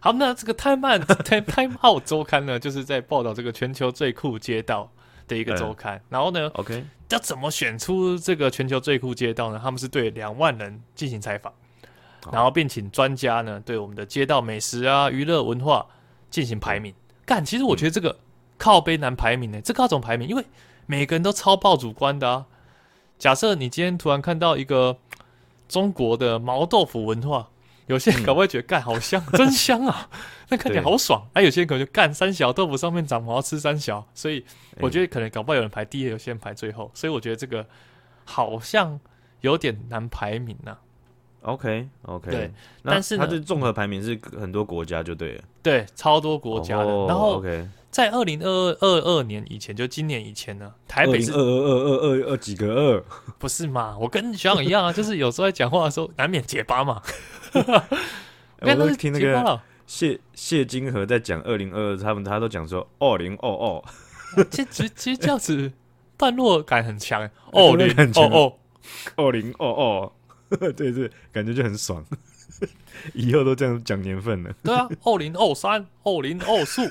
Speaker 2: 好，那这个 Time Out [LAUGHS] Time Out 周刊呢，就是在报道这个全球最酷街道的一个周刊。然后呢
Speaker 1: ，OK，
Speaker 2: 要怎么选出这个全球最酷街道呢？他们是对两万人进行采访。然后并请专家呢，对我们的街道美食啊、娱乐文化进行排名。干，其实我觉得这个靠杯难排名呢，这个要怎么排名？因为每个人都超爆主观的啊。假设你今天突然看到一个中国的毛豆腐文化，有些人搞不好觉得干好香，真香啊，那看起来好爽。哎，有些人可能就干三小豆腐上面长毛，吃三小。所以我觉得可能搞不好有人排第一，有些人排最后。所以我觉得这个好像有点难排名呐。
Speaker 1: OK OK，
Speaker 2: 对，但是
Speaker 1: 它的综合排名是很多国家就对了，
Speaker 2: 对，超多国家的。
Speaker 1: Oh,
Speaker 2: 然后
Speaker 1: OK，
Speaker 2: 在二零二二二年以前，就今年以前呢，台北是
Speaker 1: 二二二二二二几个二？
Speaker 2: 不是嘛？我跟学长一样啊，[LAUGHS] 就是有时候在讲话的时候难免结巴嘛。[LAUGHS]
Speaker 1: 我都听那个谢谢金河在讲二零二二，他们他都讲说二零二二，
Speaker 2: 其实其实这样子段落感很强，二零二二，[LAUGHS]
Speaker 1: 二零二二。对对，感觉就很爽，[LAUGHS] 以后都这样讲年份了。
Speaker 2: 对啊，二零二三、二零二四、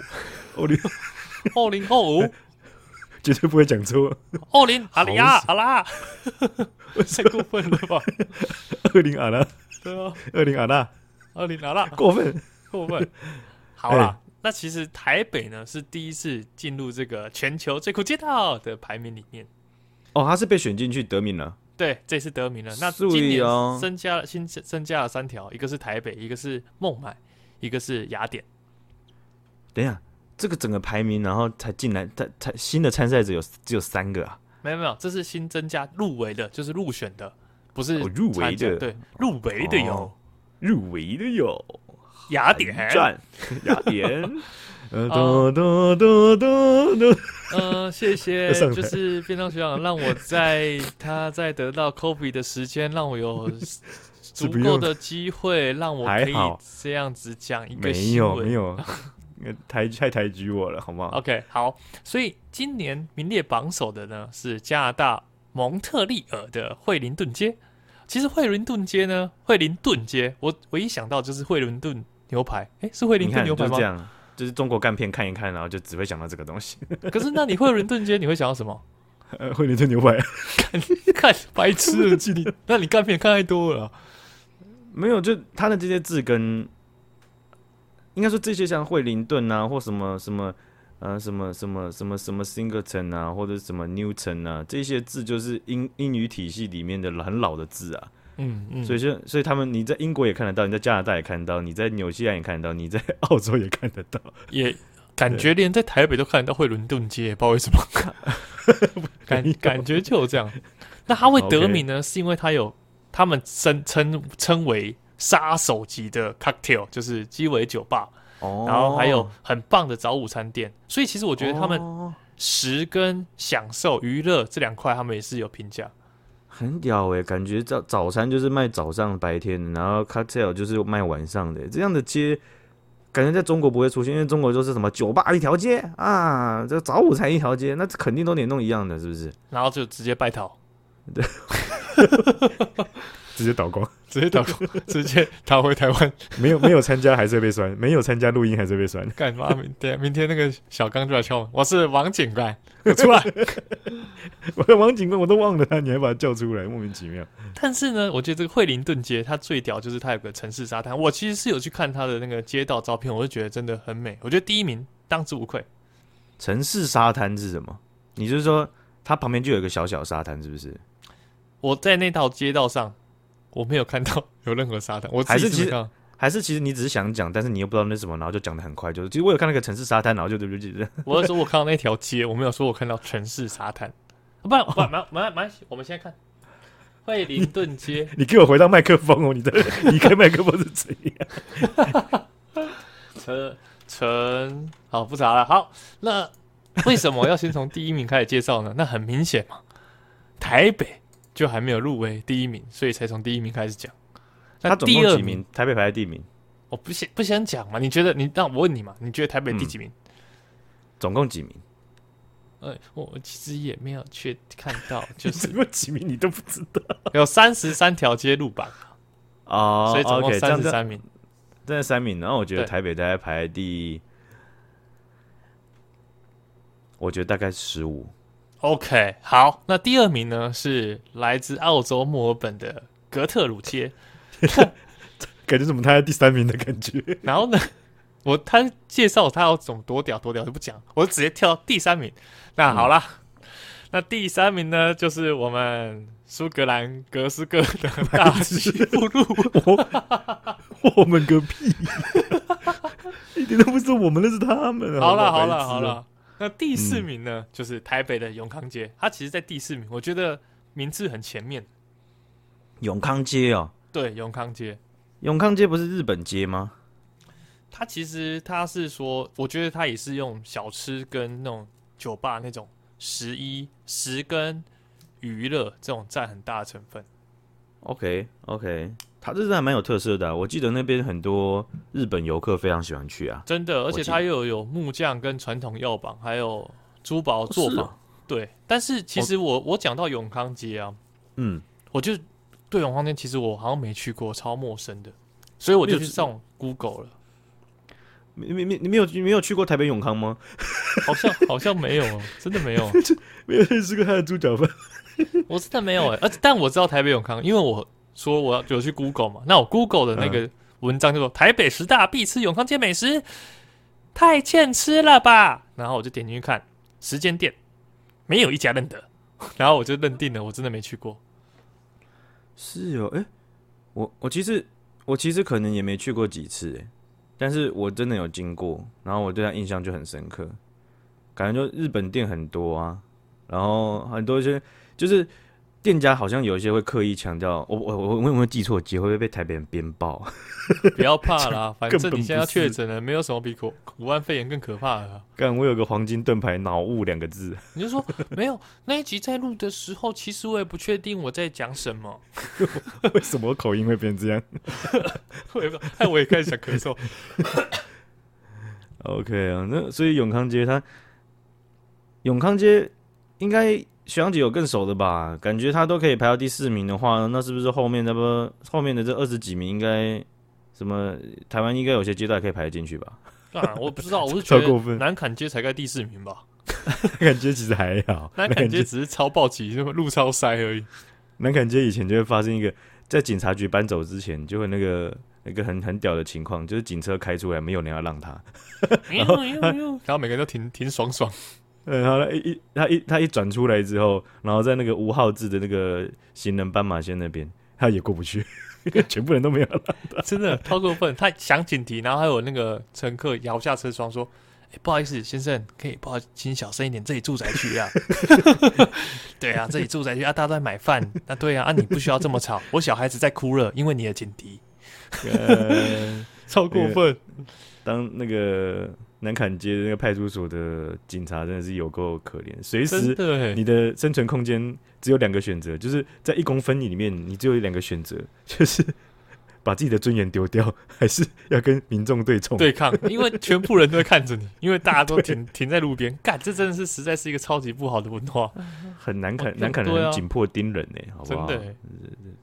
Speaker 1: 二零 [LAUGHS]
Speaker 2: 二零二五，
Speaker 1: 绝对不会讲错。
Speaker 2: 二零阿里亚阿拉，[LAUGHS] 太过分了吧？
Speaker 1: 二零阿拉，
Speaker 2: 对啊，
Speaker 1: 二零阿拉，
Speaker 2: 二零阿拉，
Speaker 1: 过分
Speaker 2: 过分。好啦，那其实台北呢是第一次进入这个全球最酷街道的排名里面。
Speaker 1: 哦，他是被选进去得名了。
Speaker 2: 对，这次得名了。那今年增加了新增加了三条，一个是台北，一个是孟买，一个是雅典。
Speaker 1: 等一下，这个整个排名，然后才进来，才才新的参赛者有只有三个啊？
Speaker 2: 没有没有，这是新增加入围的，就是入选的，不是
Speaker 1: 入围的。
Speaker 2: 对，入围的有，
Speaker 1: 入围的有
Speaker 2: 雅典，
Speaker 1: 雅典。[LAUGHS] 呃，多多多多多，
Speaker 2: 呃，谢谢，[LAUGHS] 就是便当学长让我在他在得到 Kobe 的时间，让我有 [LAUGHS] 足够的机会，让我可以这样子讲一个新闻。
Speaker 1: 没有没有，[LAUGHS] 抬太抬举我了，好吗
Speaker 2: ？OK，好，所以今年名列榜首的呢是加拿大蒙特利尔的惠灵顿街，其实惠灵顿街呢，惠灵顿街，我唯一想到就是惠灵顿牛排。哎，是惠灵顿牛排吗？
Speaker 1: 就是中国干片看一看，然后就只会想到这个东西。[LAUGHS]
Speaker 2: 可是，那你惠灵顿街，你会想到什么？[LAUGHS]
Speaker 1: 呃，惠灵顿牛排。[LAUGHS]
Speaker 2: 看，看白痴的记忆。那你干片看太多了。
Speaker 1: 没有，就他的这些字跟，应该说这些像惠灵顿啊，或什么什么。呃，什么什么什么什么 Singleton 啊，或者什么 Newton 啊，这些字就是英英语体系里面的很老的字啊。嗯嗯，所以就所以他们你在英国也看得到，你在加拿大也看得到，你在纽西兰也看得到，你在澳洲也看得到，
Speaker 2: 也 [LAUGHS] 感觉连在台北都看得到会伦顿街，不知道为什么，[LAUGHS] 感感觉就这样。那他会得名呢，是因为他有他们称称称为杀手级的 cocktail，就是鸡尾酒吧。哦，然后还有很棒的早午餐店，所以其实我觉得他们食跟享受娱乐这两块，他们也是有评价，
Speaker 1: 很屌哎！感觉早早餐就是卖早上白天的，然后 cocktail 就是卖晚上的，这样的街感觉在中国不会出现，因为中国就是什么酒吧一条街啊，这早午餐一条街，那肯定都得弄一样的，是不是？
Speaker 2: 然后就直接拜讨，对。[LAUGHS]
Speaker 1: 直接倒光，[LAUGHS]
Speaker 2: 直接倒光，[LAUGHS] 直接逃回台湾。
Speaker 1: 没有没有参加还是会被酸，没有参加录音还是会被酸。[LAUGHS]
Speaker 2: 干嘛？明天明天那个小刚就来敲门，我是王警官，我出来。
Speaker 1: 我的王警官我都忘了他，你还把他叫出来，莫名其妙。
Speaker 2: 但是呢，我觉得这个惠灵顿街它最屌就是它有个城市沙滩。我其实是有去看它的那个街道照片，我就觉得真的很美。我觉得第一名当之无愧。
Speaker 1: 城市沙滩是什么？你就是说它旁边就有一个小小沙滩，是不是？
Speaker 2: 我在那条街道上。我没有看到 [LAUGHS] 有任何沙滩，我
Speaker 1: 还是其实还是其实你只是想讲，但是你又不知道那什么，然后就讲的很快，就是其实我有看那个城市沙滩，然后就对不起？
Speaker 2: 我是说我看到那条街，我没有说我看到城市沙滩。[LAUGHS] 不然，不，没没没我们现在看惠灵顿街
Speaker 1: 你。[LAUGHS] 你给我回到麦克风哦，你的离开麦克风是怎样？
Speaker 2: 陈陈，好不查了。好，那为什么要先从第一名开始介绍呢？那很明显嘛，台北。就还没有入围第一名，所以才从第一名开始讲。
Speaker 1: 那第二名，台北排在第一名。
Speaker 2: 我不想不想讲嘛？你觉得？你让我问你嘛？你觉得台北第几名？嗯、
Speaker 1: 总共几名？
Speaker 2: 呃，我其实也没有去看到，就是 [LAUGHS]
Speaker 1: 总共几名你都不知道。
Speaker 2: 有三十三条街路榜
Speaker 1: 啊，
Speaker 2: 所以总共三十三名，
Speaker 1: 这是三名。然后我觉得台北大概排第，我觉得大概十五。
Speaker 2: OK，好，那第二名呢是来自澳洲墨尔本的格特鲁切，[LAUGHS]
Speaker 1: 感觉怎么他在第三名的感觉？[LAUGHS]
Speaker 2: 然后呢，我他介绍他要怎么多屌多屌就不讲，我就直接跳到第三名。那好了，嗯、那第三名呢就是我们苏格兰格斯哥的大吉步路，
Speaker 1: 我，我们个屁，[LAUGHS] 一点都不是我们，那是他们。
Speaker 2: 好了好了好了。那第四名呢，嗯、就是台北的永康街。它其实，在第四名，我觉得名字很前面。
Speaker 1: 永康街哦，
Speaker 2: 对，永康街。
Speaker 1: 永康街不是日本街吗？
Speaker 2: 它其实它是说，我觉得它也是用小吃跟那种酒吧那种十一十跟娱乐这种占很大的成分。
Speaker 1: OK OK。它这是还蛮有特色的，啊，我记得那边很多日本游客非常喜欢去啊，
Speaker 2: 真的，而且它又有木匠跟传统药房，还有珠宝作坊，对。但是其实我我讲到永康街啊，嗯，我就对永康街其实我好像没去过，超陌生的，所以我就去上 Google 了。
Speaker 1: 没没没，你没有你没有去过台北永康吗？
Speaker 2: 好像好像没有，[LAUGHS] 真的没有，
Speaker 1: 没有认识过他的猪脚饭。
Speaker 2: 我真的没有哎，而但我知道台北永康，因为我。说我要有去 Google 嘛？那我 Google 的那个文章就说台北十大必吃永康街美食，太欠吃了吧？然后我就点进去看时间店，没有一家认得，[LAUGHS] 然后我就认定了，我真的没去过。
Speaker 1: 是哦，哎、欸，我我其实我其实可能也没去过几次，哎，但是我真的有经过，然后我对他印象就很深刻，感觉就日本店很多啊，然后很多一些就是。店家好像有一些会刻意强调，我我我我有没有记错？会不会被台北人鞭爆？[LAUGHS]
Speaker 2: 不要怕啦，[LAUGHS] 反正你现在要确诊了，没有什么比武汉肺炎更可怕的。
Speaker 1: 干，我有个黄金盾牌，脑雾两个字。
Speaker 2: 你就说没有那一集在录的时候，其实我也不确定我在讲什么。[LAUGHS]
Speaker 1: 为什么口音会变这样？
Speaker 2: 我也不，哎，我也开始想咳嗽。
Speaker 1: OK 啊，那所以永康街它永康街应该。学长姐有更熟的吧？感觉他都可以排到第四名的话，那是不是后面那不后面的这二十几名应该什么台湾应该有些阶段可以排得进去吧？
Speaker 2: 啊，我不知道，我是觉得南坎街才该第四名吧？[LAUGHS]
Speaker 1: 南崁街其实还好，[LAUGHS]
Speaker 2: 南坎街只是超暴起，就路超塞而已。
Speaker 1: 南坎街以前就会发生一个，在警察局搬走之前，就会那个一个很很屌的情况，就是警车开出来，没有人要让他，
Speaker 2: 然后 [LAUGHS] 然后每个人都挺挺爽爽。
Speaker 1: 然后他一他一他一转出来之后，然后在那个无号志的那个行人斑马线那边，他也过不去，[LAUGHS] 全部人都没有让，
Speaker 2: 真的超过分。他响警笛，然后还有那个乘客摇下车窗说。欸、不好意思，先生，可以不好请小声一点。这里住宅区啊，[LAUGHS] [LAUGHS] 对啊，这里住宅区啊，大家都在买饭。那对啊，啊，你不需要这么吵。我小孩子在哭了，因为你的警笛，呃、超过分。
Speaker 1: 当那个南坎街那个派出所的警察真的是有够可怜，随时你的生存空间只有两个选择，就是在一公分里面，你只有两个选择，就是。[LAUGHS] 把自己的尊严丢掉，还是要跟民众对冲
Speaker 2: 对抗？因为 [LAUGHS] 全部人都在看着你，因为大家都停停在路边，干，这真的是实在是一个超级不好的文化，[LAUGHS]
Speaker 1: 很难看，难看的人紧迫盯人呢，好不好？
Speaker 2: 真的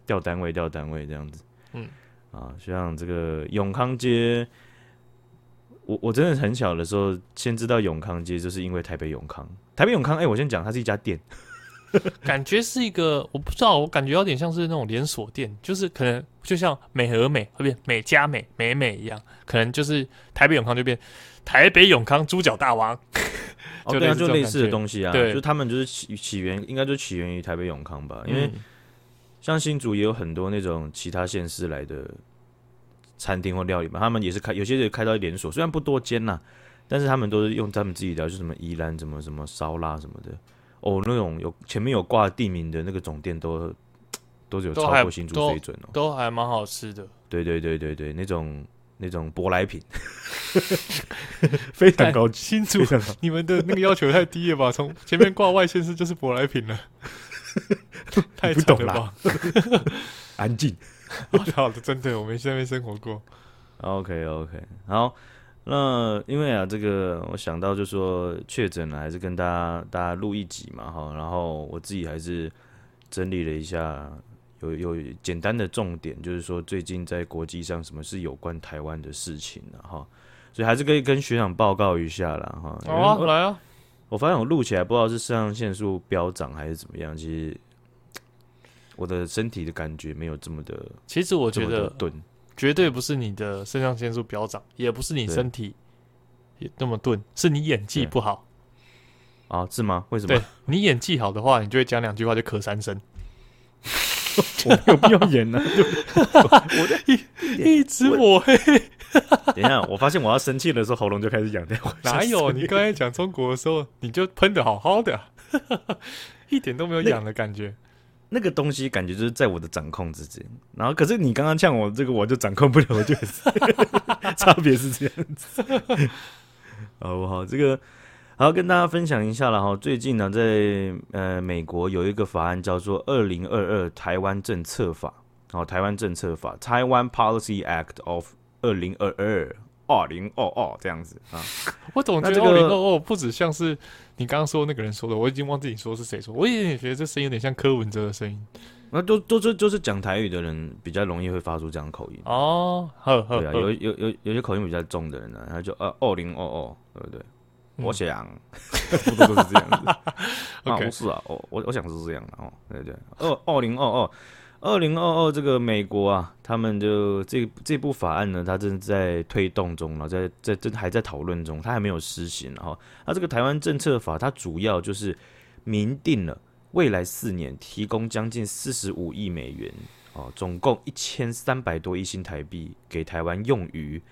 Speaker 1: 调单位，调单位这样子，嗯，啊，像这个永康街，我我真的很小的时候先知道永康街，就是因为台北永康，台北永康，哎，我先讲，它是一家店。[LAUGHS]
Speaker 2: 感觉是一个，我不知道，我感觉有点像是那种连锁店，就是可能就像美和美会变美加美美美一样，可能就是台北永康就变台北永康猪脚大王，[LAUGHS]
Speaker 1: 就对啊，就类似的东西啊，对，就他们就是起起源，应该就起源于台北永康吧，因为像新竹也有很多那种其他县市来的餐厅或料理嘛，他们也是开，有些人开到连锁，虽然不多间呐，但是他们都是用他们自己的，就是什么宜兰什么什么烧腊什么的。哦，那种有前面有挂地名的那个总店都都是有超过新竹水准哦，
Speaker 2: 都还蛮好吃的。
Speaker 1: 对对对对对，那种那种舶来品，[LAUGHS] 非常高级。
Speaker 2: 新竹，你们的那个要求太低了吧？从前面挂外县市就是舶来品了，[LAUGHS] 太不懂了吧？[LAUGHS]
Speaker 1: 安静，[LAUGHS]
Speaker 2: 好的，真的，我们现在没生活过。
Speaker 1: OK OK，好。那因为啊，这个我想到就说确诊了，还是跟大家大家录一集嘛哈。然后我自己还是整理了一下，有有简单的重点，就是说最近在国际上什么是有关台湾的事情哈。所以还是可以跟学长报告一下啦哈。
Speaker 2: 好啊，来啊！
Speaker 1: 我发现我录起来不知道是肾上腺素飙涨还是怎么样，其实我的身体的感觉没有这么的。
Speaker 2: 其实我觉得钝。绝对不是你的肾上腺素飙涨，也不是你身体也那么钝，是你演技不好
Speaker 1: 啊？是吗？为什么？
Speaker 2: 对，你演技好的话，你就会讲两句话就咳三声。[LAUGHS]
Speaker 1: 我没有必要演呢、啊，
Speaker 2: 我在 [LAUGHS] 一一直抹黑。
Speaker 1: 等一下，我发现我要生气的时候，喉咙就开始痒掉。[LAUGHS]
Speaker 2: 哪有？你刚才讲中国的时候，你就喷的好好的，一点都没有痒的感觉。
Speaker 1: 那个东西感觉就是在我的掌控之间，然后可是你刚刚呛我这个，我就掌控不了，我就是 [LAUGHS] 差别是这样子。[LAUGHS] 好不，好，这个好跟大家分享一下了哈。最近呢，在呃美国有一个法案叫做《二零二二台湾政策法》，哦，台湾政策法 （Taiwan Policy Act of 二零二二二零二二）这样子啊。[LAUGHS]
Speaker 2: 我总觉得二零二二不止像是。你刚刚说那个人说的，我已经忘记你说是谁说。我也觉得这声音有点像柯文哲的声音。
Speaker 1: 那都都是就是讲台语的人比较容易会发出这样的口音
Speaker 2: 哦。呵呵
Speaker 1: 对啊，有有有有些口音比较重的人呢，他就呃二零二二，对不对？嗯、我想，不都是这样子。[LAUGHS] 啊，不是啊，我我我想是这样的哦，对对，二二零二二。二零二二，这个美国啊，他们就这这部法案呢，它正在推动中了，在在正还在讨论中，它还没有施行哈。那这个台湾政策法，它主要就是明定了未来四年提供将近四十五亿美元哦，总共一千三百多亿新台币给台湾用于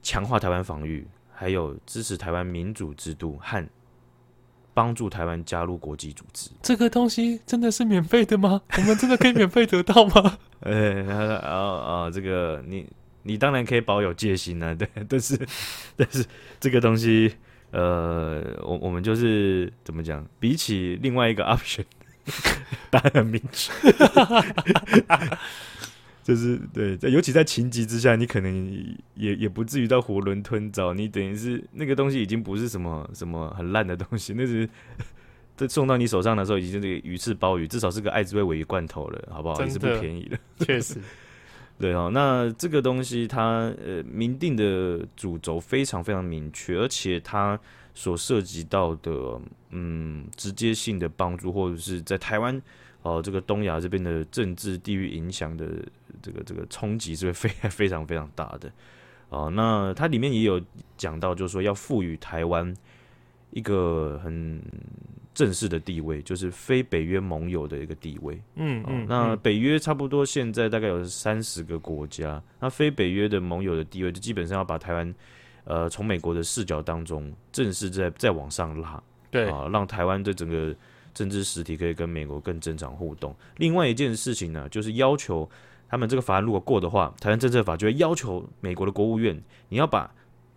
Speaker 1: 强化台湾防御，还有支持台湾民主制度和。帮助台湾加入国际组织，
Speaker 2: 这个东西真的是免费的吗？[LAUGHS] 我们真的可以免费得到吗？
Speaker 1: 呃，[LAUGHS] 啊啊，这个你你当然可以保有戒心啊，对，[LAUGHS] 但是但是这个东西，呃，我我们就是怎么讲？比起另外一个 option，答案很明确。就是对，在尤其在情急之下，你可能也也不至于到囫囵吞枣。你等于是那个东西已经不是什么什么很烂的东西，那是这 [LAUGHS] 送到你手上的时候，已经是这个鱼翅鲍鱼，至少是个爱滋味尾鱼罐头了，好不好？也是不便宜的，
Speaker 2: 确实。[LAUGHS]
Speaker 1: 对哦，那这个东西它呃明定的主轴非常非常明确，而且它所涉及到的嗯直接性的帮助，或者是在台湾哦、呃、这个东亚这边的政治地域影响的这个这个冲击是会非 [LAUGHS] 非常非常大的哦、呃。那它里面也有讲到，就是说要赋予台湾一个很。正式的地位就是非北约盟友的一个地位，嗯嗯，那北约差不多现在大概有三十个国家，那非北约的盟友的地位就基本上要把台湾，呃，从美国的视角当中正式再再往上拉，对啊，让台湾的整个政治实体可以跟美国更正常互动。另外一件事情呢，就是要求他们这个法案如果过的话，台湾政策法就会要求美国的国务院，你要把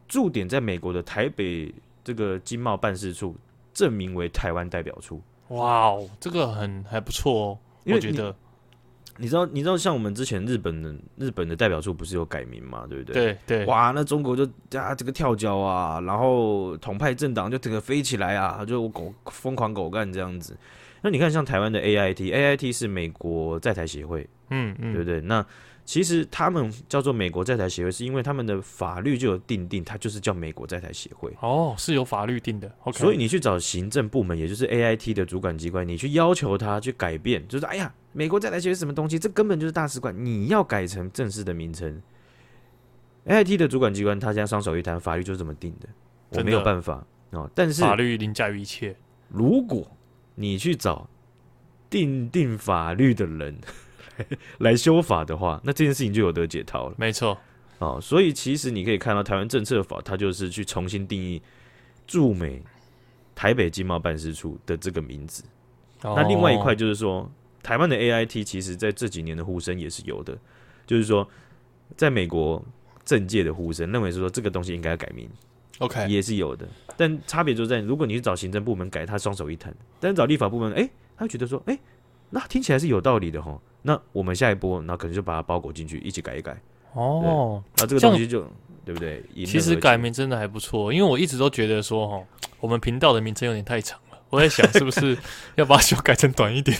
Speaker 1: 驻点在美国的台北这个经贸办事处。证明为台湾代表处，
Speaker 2: 哇哦，这个很还不错哦。我觉得
Speaker 1: 你，知道，你知道，像我们之前日本的日本的代表处不是有改名嘛，对不对？
Speaker 2: 对对，
Speaker 1: 哇，那中国就啊这个跳脚啊，然后统派政党就整个飞起来啊，就狗疯狂狗干这样子。那你看，像台湾的 AIT，AIT 是美国在台协会，嗯嗯，对不对？那其实他们叫做美国在台协会，是因为他们的法律就有定定，它就是叫美国在台协会。
Speaker 2: 哦，是有法律定的。OK，
Speaker 1: 所以你去找行政部门，也就是 AIT 的主管机关，你去要求他去改变，就是哎呀，美国在台协会是什么东西？这根本就是大使馆，你要改成正式的名称。AIT 的主管机关，他现在双手一摊，法律就是这么定的，我没有办法哦。但是
Speaker 2: 法律凌驾于一切。
Speaker 1: 如果你去找定定法律的人。[LAUGHS] 来修法的话，那这件事情就有得解套了。
Speaker 2: 没错，
Speaker 1: 哦，所以其实你可以看到台湾政策法，它就是去重新定义驻美台北经贸办事处的这个名字。哦、那另外一块就是说，台湾的 AIT 其实在这几年的呼声也是有的，就是说，在美国政界的呼声认为是说这个东西应该要改名
Speaker 2: ，OK
Speaker 1: 也是有的。但差别就在，如果你去找行政部门改，他双手一摊；但是找立法部门，哎、欸，他觉得说，哎、欸，那听起来是有道理的哈。那我们下一波，那可能就把它包裹进去，一起改一改。哦，那这个东西就对不对？
Speaker 2: 其实改名真的还不错，因为我一直都觉得说，哈，我们频道的名称有点太长了。我在想，是不是 [LAUGHS] 要把它修改成短一点？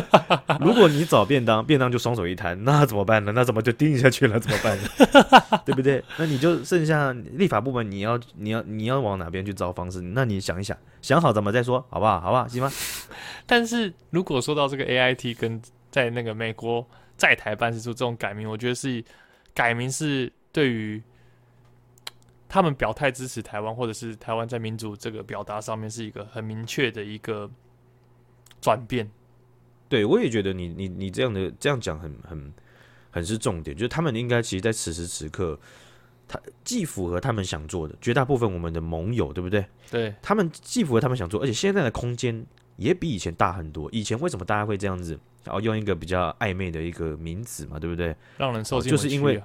Speaker 2: [LAUGHS]
Speaker 1: 如果你找便当，便当就双手一摊，那怎么办呢？那怎么就定下去了？怎么办呢？[LAUGHS] 对不对？那你就剩下立法部门，你要你要你要往哪边去找方式？那你想一想，想好怎么再说，好不好？好不好？行吗？
Speaker 2: 但是如果说到这个 AIT 跟在那个美国在台办事处这种改名，我觉得是改名是对于他们表态支持台湾，或者是台湾在民主这个表达上面是一个很明确的一个转变。
Speaker 1: 对，我也觉得你你你这样的这样讲很很很是重点，就是他们应该其实在此时此刻，他既符合他们想做的，绝大部分我们的盟友，对不对？
Speaker 2: 对，
Speaker 1: 他们既符合他们想做，而且现在的空间也比以前大很多。以前为什么大家会这样子？然后用一个比较暧昧的一个名词嘛，对不对？
Speaker 2: 让人受尽委屈、啊哦、
Speaker 1: 就是因为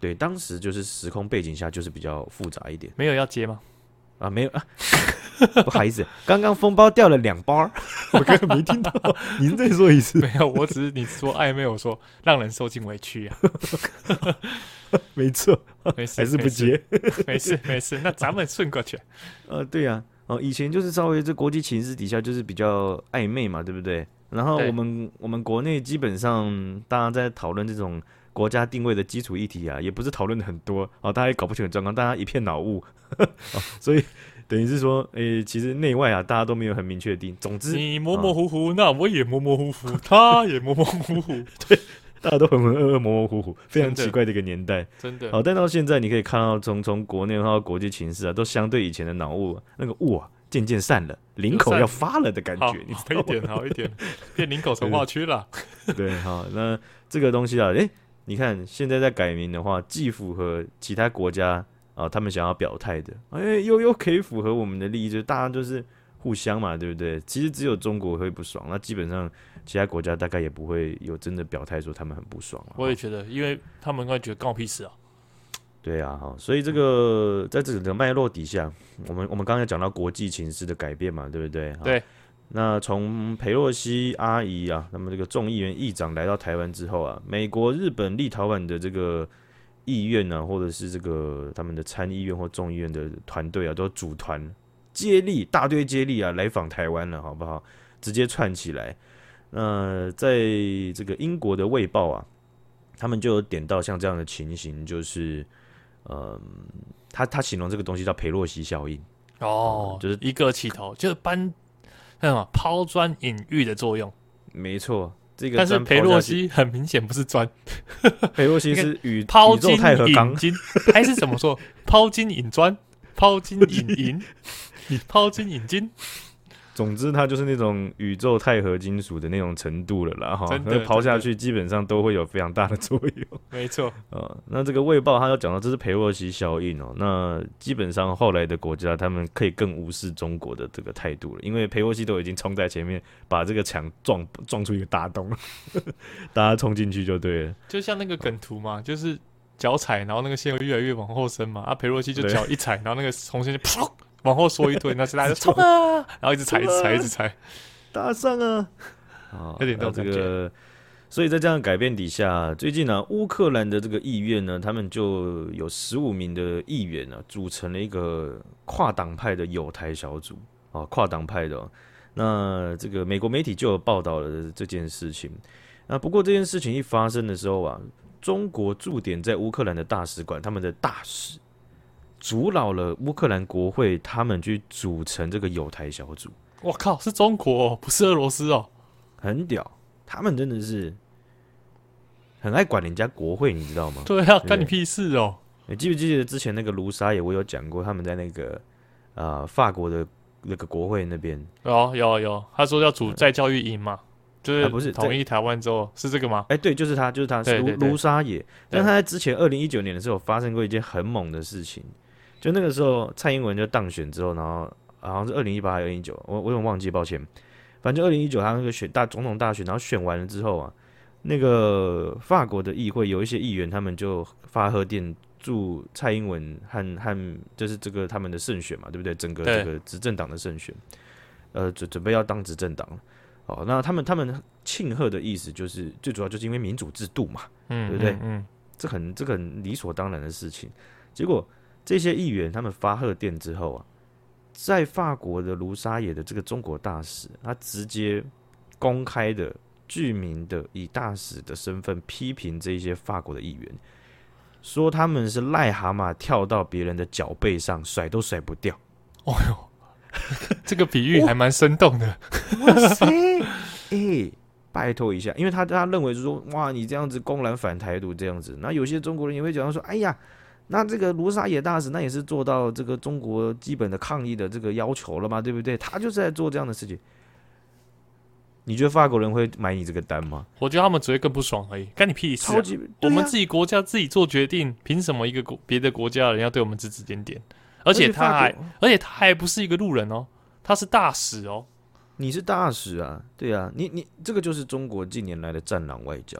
Speaker 1: 对当时就是时空背景下就是比较复杂一点。
Speaker 2: 没有要接吗？
Speaker 1: 啊，没有啊，[LAUGHS] 不好意思，刚刚封包掉了两包，[LAUGHS] 我刚刚没听到，[LAUGHS] 您再说一次。
Speaker 2: 没有，我只是你说暧昧，我说让人受尽委屈啊。
Speaker 1: 没错，
Speaker 2: 没事，
Speaker 1: 还是不接，
Speaker 2: 没事没事，那咱们顺过去。
Speaker 1: 呃，对呀、啊，哦，以前就是稍微这国际情势底下就是比较暧昧嘛，对不对？然后我们我们国内基本上大家在讨论这种国家定位的基础议题啊，也不是讨论的很多哦，大家也搞不清楚状况，大家一片脑雾，[LAUGHS] 哦，所以等于是说，诶、欸，其实内外啊，大家都没有很明确定。总之，
Speaker 2: 你模模糊糊，哦、那我也模模糊糊，[LAUGHS] 他也模模糊糊，
Speaker 1: 对，大家都浑浑噩噩、模模糊糊，非常奇怪的一个年代，
Speaker 2: 真的。
Speaker 1: 好，但到现在你可以看到从，从从国内到国际情势啊，都相对以前的脑雾那个雾啊。渐渐散了，领口要发了的感觉，
Speaker 2: 好你好一点，好一点，变领口重划 [LAUGHS] 区了。
Speaker 1: 对，好，那这个东西啊，诶、欸，你看现在在改名的话，既符合其他国家啊他们想要表态的，哎、欸，又又可以符合我们的利益，就大家就是互相嘛，对不对？其实只有中国会不爽，那基本上其他国家大概也不会有真的表态说他们很不爽了。
Speaker 2: 我也觉得，因为他们应该觉得关我屁事啊。
Speaker 1: 对啊，哈，所以这个在这个脉络底下，我们我们刚才讲到国际情势的改变嘛，对不对？
Speaker 2: 对。
Speaker 1: 那从裴洛西阿姨啊，那么这个众议员议长来到台湾之后啊，美国、日本、立陶宛的这个议院呢、啊，或者是这个他们的参议院或众议院的团队啊，都组团接力大队接力啊来访台湾了，好不好？直接串起来。那在这个英国的卫报啊，他们就有点到像这样的情形，就是，嗯，他他形容这个东西叫裴洛西效应
Speaker 2: 哦，就是一个起头，就是搬那什么抛砖引玉的作用。
Speaker 1: 没错，这个
Speaker 2: 但是裴洛西很明显不是砖，[LAUGHS]
Speaker 1: 裴洛西是宇
Speaker 2: 抛金引金，还是怎么说？[LAUGHS] 抛金引砖，抛金引银，[LAUGHS] 你抛金引金。
Speaker 1: 总之，它就是那种宇宙钛合金属的那种程度了啦，哈，那抛下去基本上都会有非常大的作用。[LAUGHS]
Speaker 2: 没错，
Speaker 1: 呃，那这个卫报它要讲到这是裴洛西效应哦，那基本上后来的国家他们可以更无视中国的这个态度了，因为裴洛西都已经冲在前面，把这个墙撞撞出一个大洞，[LAUGHS] 大家冲进去就对了。
Speaker 2: 就像那个梗图嘛，就是脚踩，然后那个线会越来越往后伸嘛，啊，裴洛西就脚一踩，然后那个红线就噗。往后缩一堆，那是大家冲 [LAUGHS] 啊，然后一直踩，一直踩，一直踩，
Speaker 1: 搭上啊，啊，有点到这个。所以在这样的改变底下，最近呢、啊，乌克兰的这个议院呢，他们就有十五名的议员呢、啊，组成了一个跨党派的友台小组啊，跨党派的、哦。那这个美国媒体就有报道了这件事情。那不过这件事情一发生的时候啊，中国驻点在乌克兰的大使馆，他们的大使。阻挠了乌克兰国会，他们去组成这个友台小组。
Speaker 2: 我靠，是中国，哦不是俄罗斯哦，
Speaker 1: 很屌，他们真的是很爱管人家国会，你知道吗？
Speaker 2: 对啊，干你屁事哦！
Speaker 1: 你记不记得之前那个卢沙野，我有讲过，他们在那个啊、呃、法国的那个国会那边，
Speaker 2: 有有有，他说要组在教育营嘛。就是不是统一台湾之后是这个吗？
Speaker 1: 哎，对，就是他，就是他，是卢卢沙野。但他在之前二零一九年的时候发生过一件很猛的事情，就那个时候蔡英文就当选之后，然后好像是二零一八还是二零一九，我我有点忘记，抱歉。反正二零一九他那个选大总统大选，然后选完了之后啊，那个法国的议会有一些议员，他们就发贺电祝蔡英文和和就是这个他们的胜选嘛，对不对？整个这个执政党的胜选，呃，准准备要当执政党。哦，那他们他们庆贺的意思就是最主要就是因为民主制度嘛，嗯，对不对？嗯，嗯这很这个很理所当然的事情。结果这些议员他们发贺电之后啊，在法国的卢沙野的这个中国大使，他直接公开的具名的以大使的身份批评这些法国的议员，说他们是癞蛤蟆跳到别人的脚背上甩都甩不掉。哦哟。[LAUGHS]
Speaker 2: 这个比喻还蛮生动的，
Speaker 1: 哇塞！哎、欸，拜托一下，因为他他认为是说，哇，你这样子公然反台独这样子，那有些中国人也会讲到说，哎呀，那这个卢沙野大使那也是做到这个中国基本的抗议的这个要求了嘛，对不对？他就是在做这样的事情，你觉得法国人会买你这个单吗？
Speaker 2: 我觉得他们只会更不爽而已，干你屁事、啊！超级、啊，我们自己国家自己做决定，凭什么一个国别的国家的人要对我们指指点点？而且他还，而且他还不是一个路人哦，他是大使哦。
Speaker 1: 你是大使啊，对啊，你你这个就是中国近年来的战狼外交，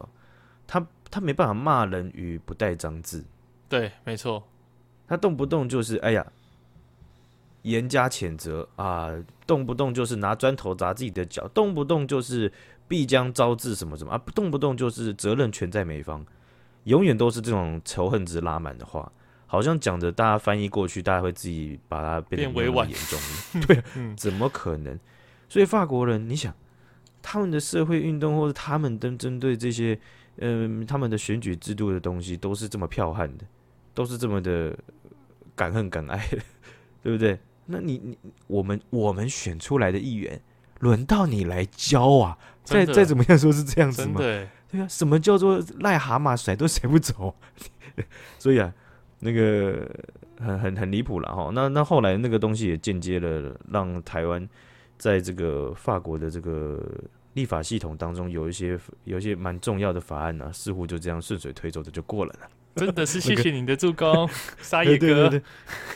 Speaker 1: 他他没办法骂人于不带脏字，
Speaker 2: 对，没错，
Speaker 1: 他动不动就是哎呀，严加谴责啊，动不动就是拿砖头砸自己的脚，动不动就是必将招致什么什么啊，动不动就是责任全在美方，永远都是这种仇恨值拉满的话。好像讲着，大家翻译过去，大家会自己把它变得委婉严重。[LAUGHS] [LAUGHS] 对，怎么可能？所以法国人，你想，他们的社会运动，或者他们针针对这些，嗯，他们的选举制度的东西，都是这么剽悍的，都是这么的敢恨敢爱的，[LAUGHS] 对不对？那你你我们我们选出来的议员，轮到你来教啊？再再怎么样说是这样子吗？对啊，什么叫做癞蛤蟆甩都甩不走？[LAUGHS] 所以啊。那个很很很离谱了哈，那那后来那个东西也间接了让台湾在这个法国的这个立法系统当中有一些有一些蛮重要的法案呢、啊，似乎就这样顺水推舟的就过了呢。
Speaker 2: 真的是 [LAUGHS] 谢谢你的助攻，[LAUGHS] 沙野哥。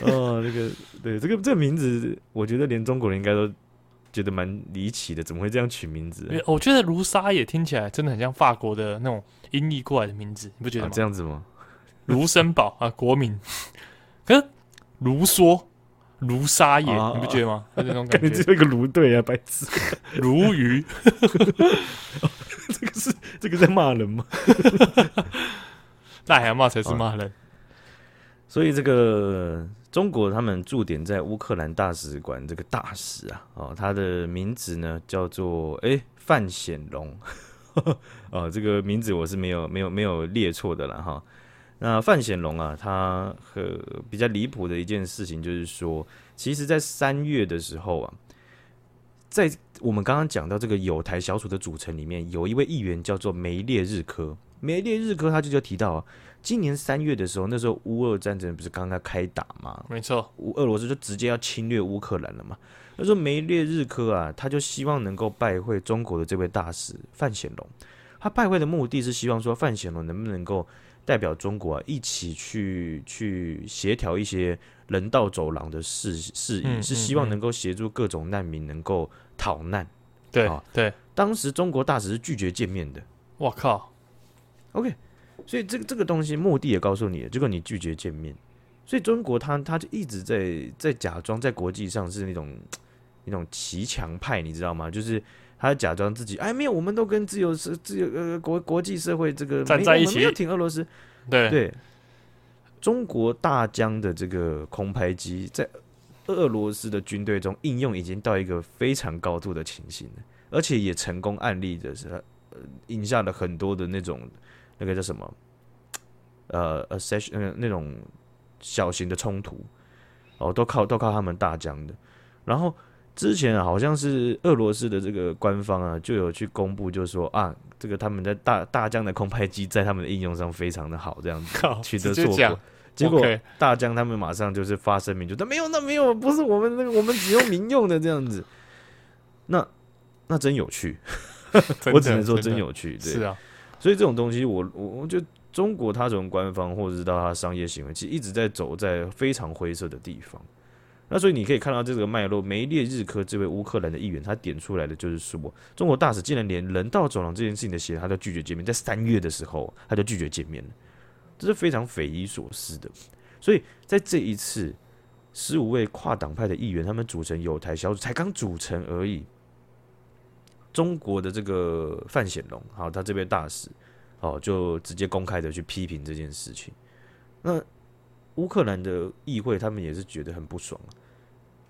Speaker 1: 哦，那个对这个这个名字，我觉得连中国人应该都觉得蛮离奇的，怎么会这样取名字？
Speaker 2: 我觉得卢沙野听起来真的很像法国的那种音译过来的名字，你不觉得吗？
Speaker 1: 啊、这样子吗？
Speaker 2: 卢森堡啊，国民，[LAUGHS] 可是卢梭、卢沙野，你不觉得吗？那种感觉，
Speaker 1: 只有一个卢队啊，白痴。
Speaker 2: 卢鱼，
Speaker 1: 这个是这个在骂人吗？
Speaker 2: 那还要骂才是骂人。
Speaker 1: 所以这个中国他们驻点在乌克兰大使馆这个大使啊，哦，他的名字呢叫做哎范显龙，[LAUGHS] 哦，这个名字我是没有没有没有列错的了哈。那范显龙啊，他和比较离谱的一件事情就是说，其实，在三月的时候啊，在我们刚刚讲到这个友台小组的组成里面，有一位议员叫做梅列日科。梅列日科他就就提到啊，今年三月的时候，那时候乌俄战争不是刚刚开打吗？
Speaker 2: 没错，
Speaker 1: 乌俄罗斯就直接要侵略乌克兰了嘛。那时候梅列日科啊，他就希望能够拜会中国的这位大使范显龙。他拜会的目的是希望说，范显龙能不能够代表中国啊，一起去去协调一些人道走廊的事事宜，嗯嗯嗯，是希望能够协助各种难民能够逃难。
Speaker 2: 对对，
Speaker 1: 当时中国大使是拒绝见面的。
Speaker 2: 我靠
Speaker 1: ！OK，所以这个这个东西目的也告诉你了，结果你拒绝见面，所以中国他他就一直在在假装在国际上是那种那种骑墙派，你知道吗？就是他假装自己哎没有，我们都跟自由社自由呃国国际社会这个
Speaker 2: 站在一起，
Speaker 1: 没有挺俄罗斯。
Speaker 2: 对
Speaker 1: 对，中国大疆的这个空拍机在俄罗斯的军队中应用已经到一个非常高度的情形了，而且也成功案例的是，呃，引下了很多的那种。那个叫什么？呃，accession 那个那种小型的冲突，哦，都靠都靠他们大疆的。然后之前啊，好像是俄罗斯的这个官方啊，就有去公布，就是说啊，这个他们在大大疆的空拍机在他们的应用上非常的好，这样子取得硕果。结果大疆他们马上就是发声明，就说没有，那没有，不是我们那个，我们只用民用的这样子。那那真有趣，[LAUGHS] 我只能说真有趣，对，
Speaker 2: 是啊。
Speaker 1: 所以这种东西我，我我觉得中国它从官方或者是到它商业行为，其实一直在走在非常灰色的地方。那所以你可以看到这个脉络，梅列日科这位乌克兰的议员，他点出来的就是说，中国大使竟然连人道走廊这件事情的协，他都拒绝见面，在三月的时候他就拒绝见面了，这是非常匪夷所思的。所以在这一次，十五位跨党派的议员，他们组成友台小组，才刚组成而已。中国的这个范显龙，好，他这边大使，好，就直接公开的去批评这件事情。那乌克兰的议会，他们也是觉得很不爽啊。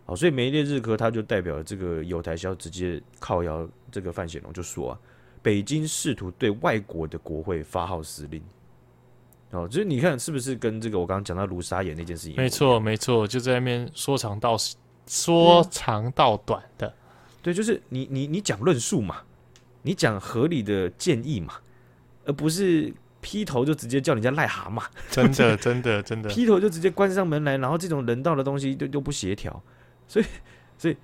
Speaker 1: 好，所以梅列日科他就代表这个有台消直接靠邀这个范显龙，就说啊，北京试图对外国的国会发号施令。哦，就是你看是不是跟这个我刚刚讲到卢沙野那件事情？
Speaker 2: 没错，没错，就在那边说长道说长道短的。嗯
Speaker 1: 对，就是你你你讲论述嘛，你讲合理的建议嘛，而不是劈头就直接叫人家癞蛤蟆。[LAUGHS]
Speaker 2: 真的真的真 [LAUGHS] 的，
Speaker 1: 劈头就直接关上门来，然后这种人道的东西都都不协调，所以所以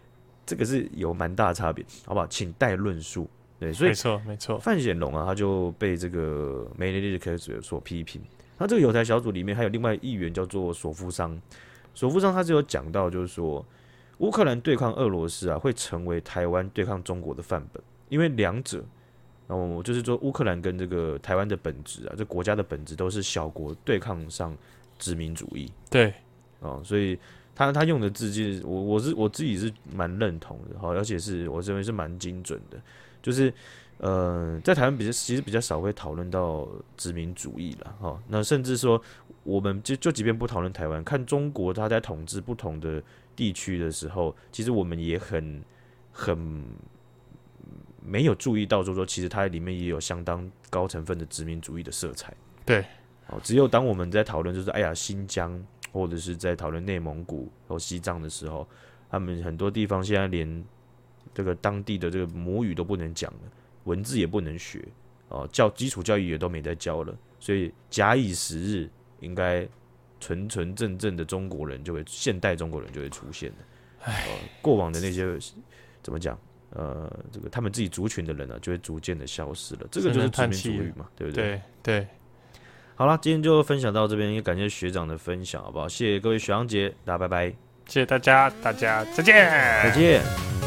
Speaker 1: 这个是有蛮大的差别，好不好？请带论述。对，所以
Speaker 2: 没错没错。
Speaker 1: 范显龙啊，他就被这个梅列日科所批评。那这个友台小组里面还有另外一员叫做索夫桑，索夫桑他是有讲到，就是说。乌克兰对抗俄罗斯啊，会成为台湾对抗中国的范本，因为两者，哦，就是说乌克兰跟这个台湾的本质啊，这国家的本质都是小国对抗上殖民主义。
Speaker 2: 对，
Speaker 1: 哦，所以他他用的字就是我我是我自己是蛮认同的，哈，而且是我认为是蛮精准的，就是呃，在台湾比较其实比较少会讨论到殖民主义了，哈，那甚至说我们就就即便不讨论台湾，看中国他在统治不同的。地区的时候，其实我们也很很没有注意到，就是说，其实它里面也有相当高成分的殖民主义的色彩。
Speaker 2: 对，
Speaker 1: 哦，只有当我们在讨论，就是哎呀，新疆或者是在讨论内蒙古和西藏的时候，他们很多地方现在连这个当地的这个母语都不能讲了，文字也不能学，哦，教基础教育也都没在教了，所以假以时日，应该。纯纯正正的中国人就会，现代中国人就会出现的。呃，过往的那些怎么讲？呃，这个他们自己族群的人呢、啊，就会逐渐的消失了。这个就是殖民主义嘛，对不对？
Speaker 2: 对对。
Speaker 1: 好了，今天就分享到这边，也感谢学长的分享，好不好？谢谢各位学长姐，大家拜拜。
Speaker 2: 谢谢大家，大家再见，
Speaker 1: 再见。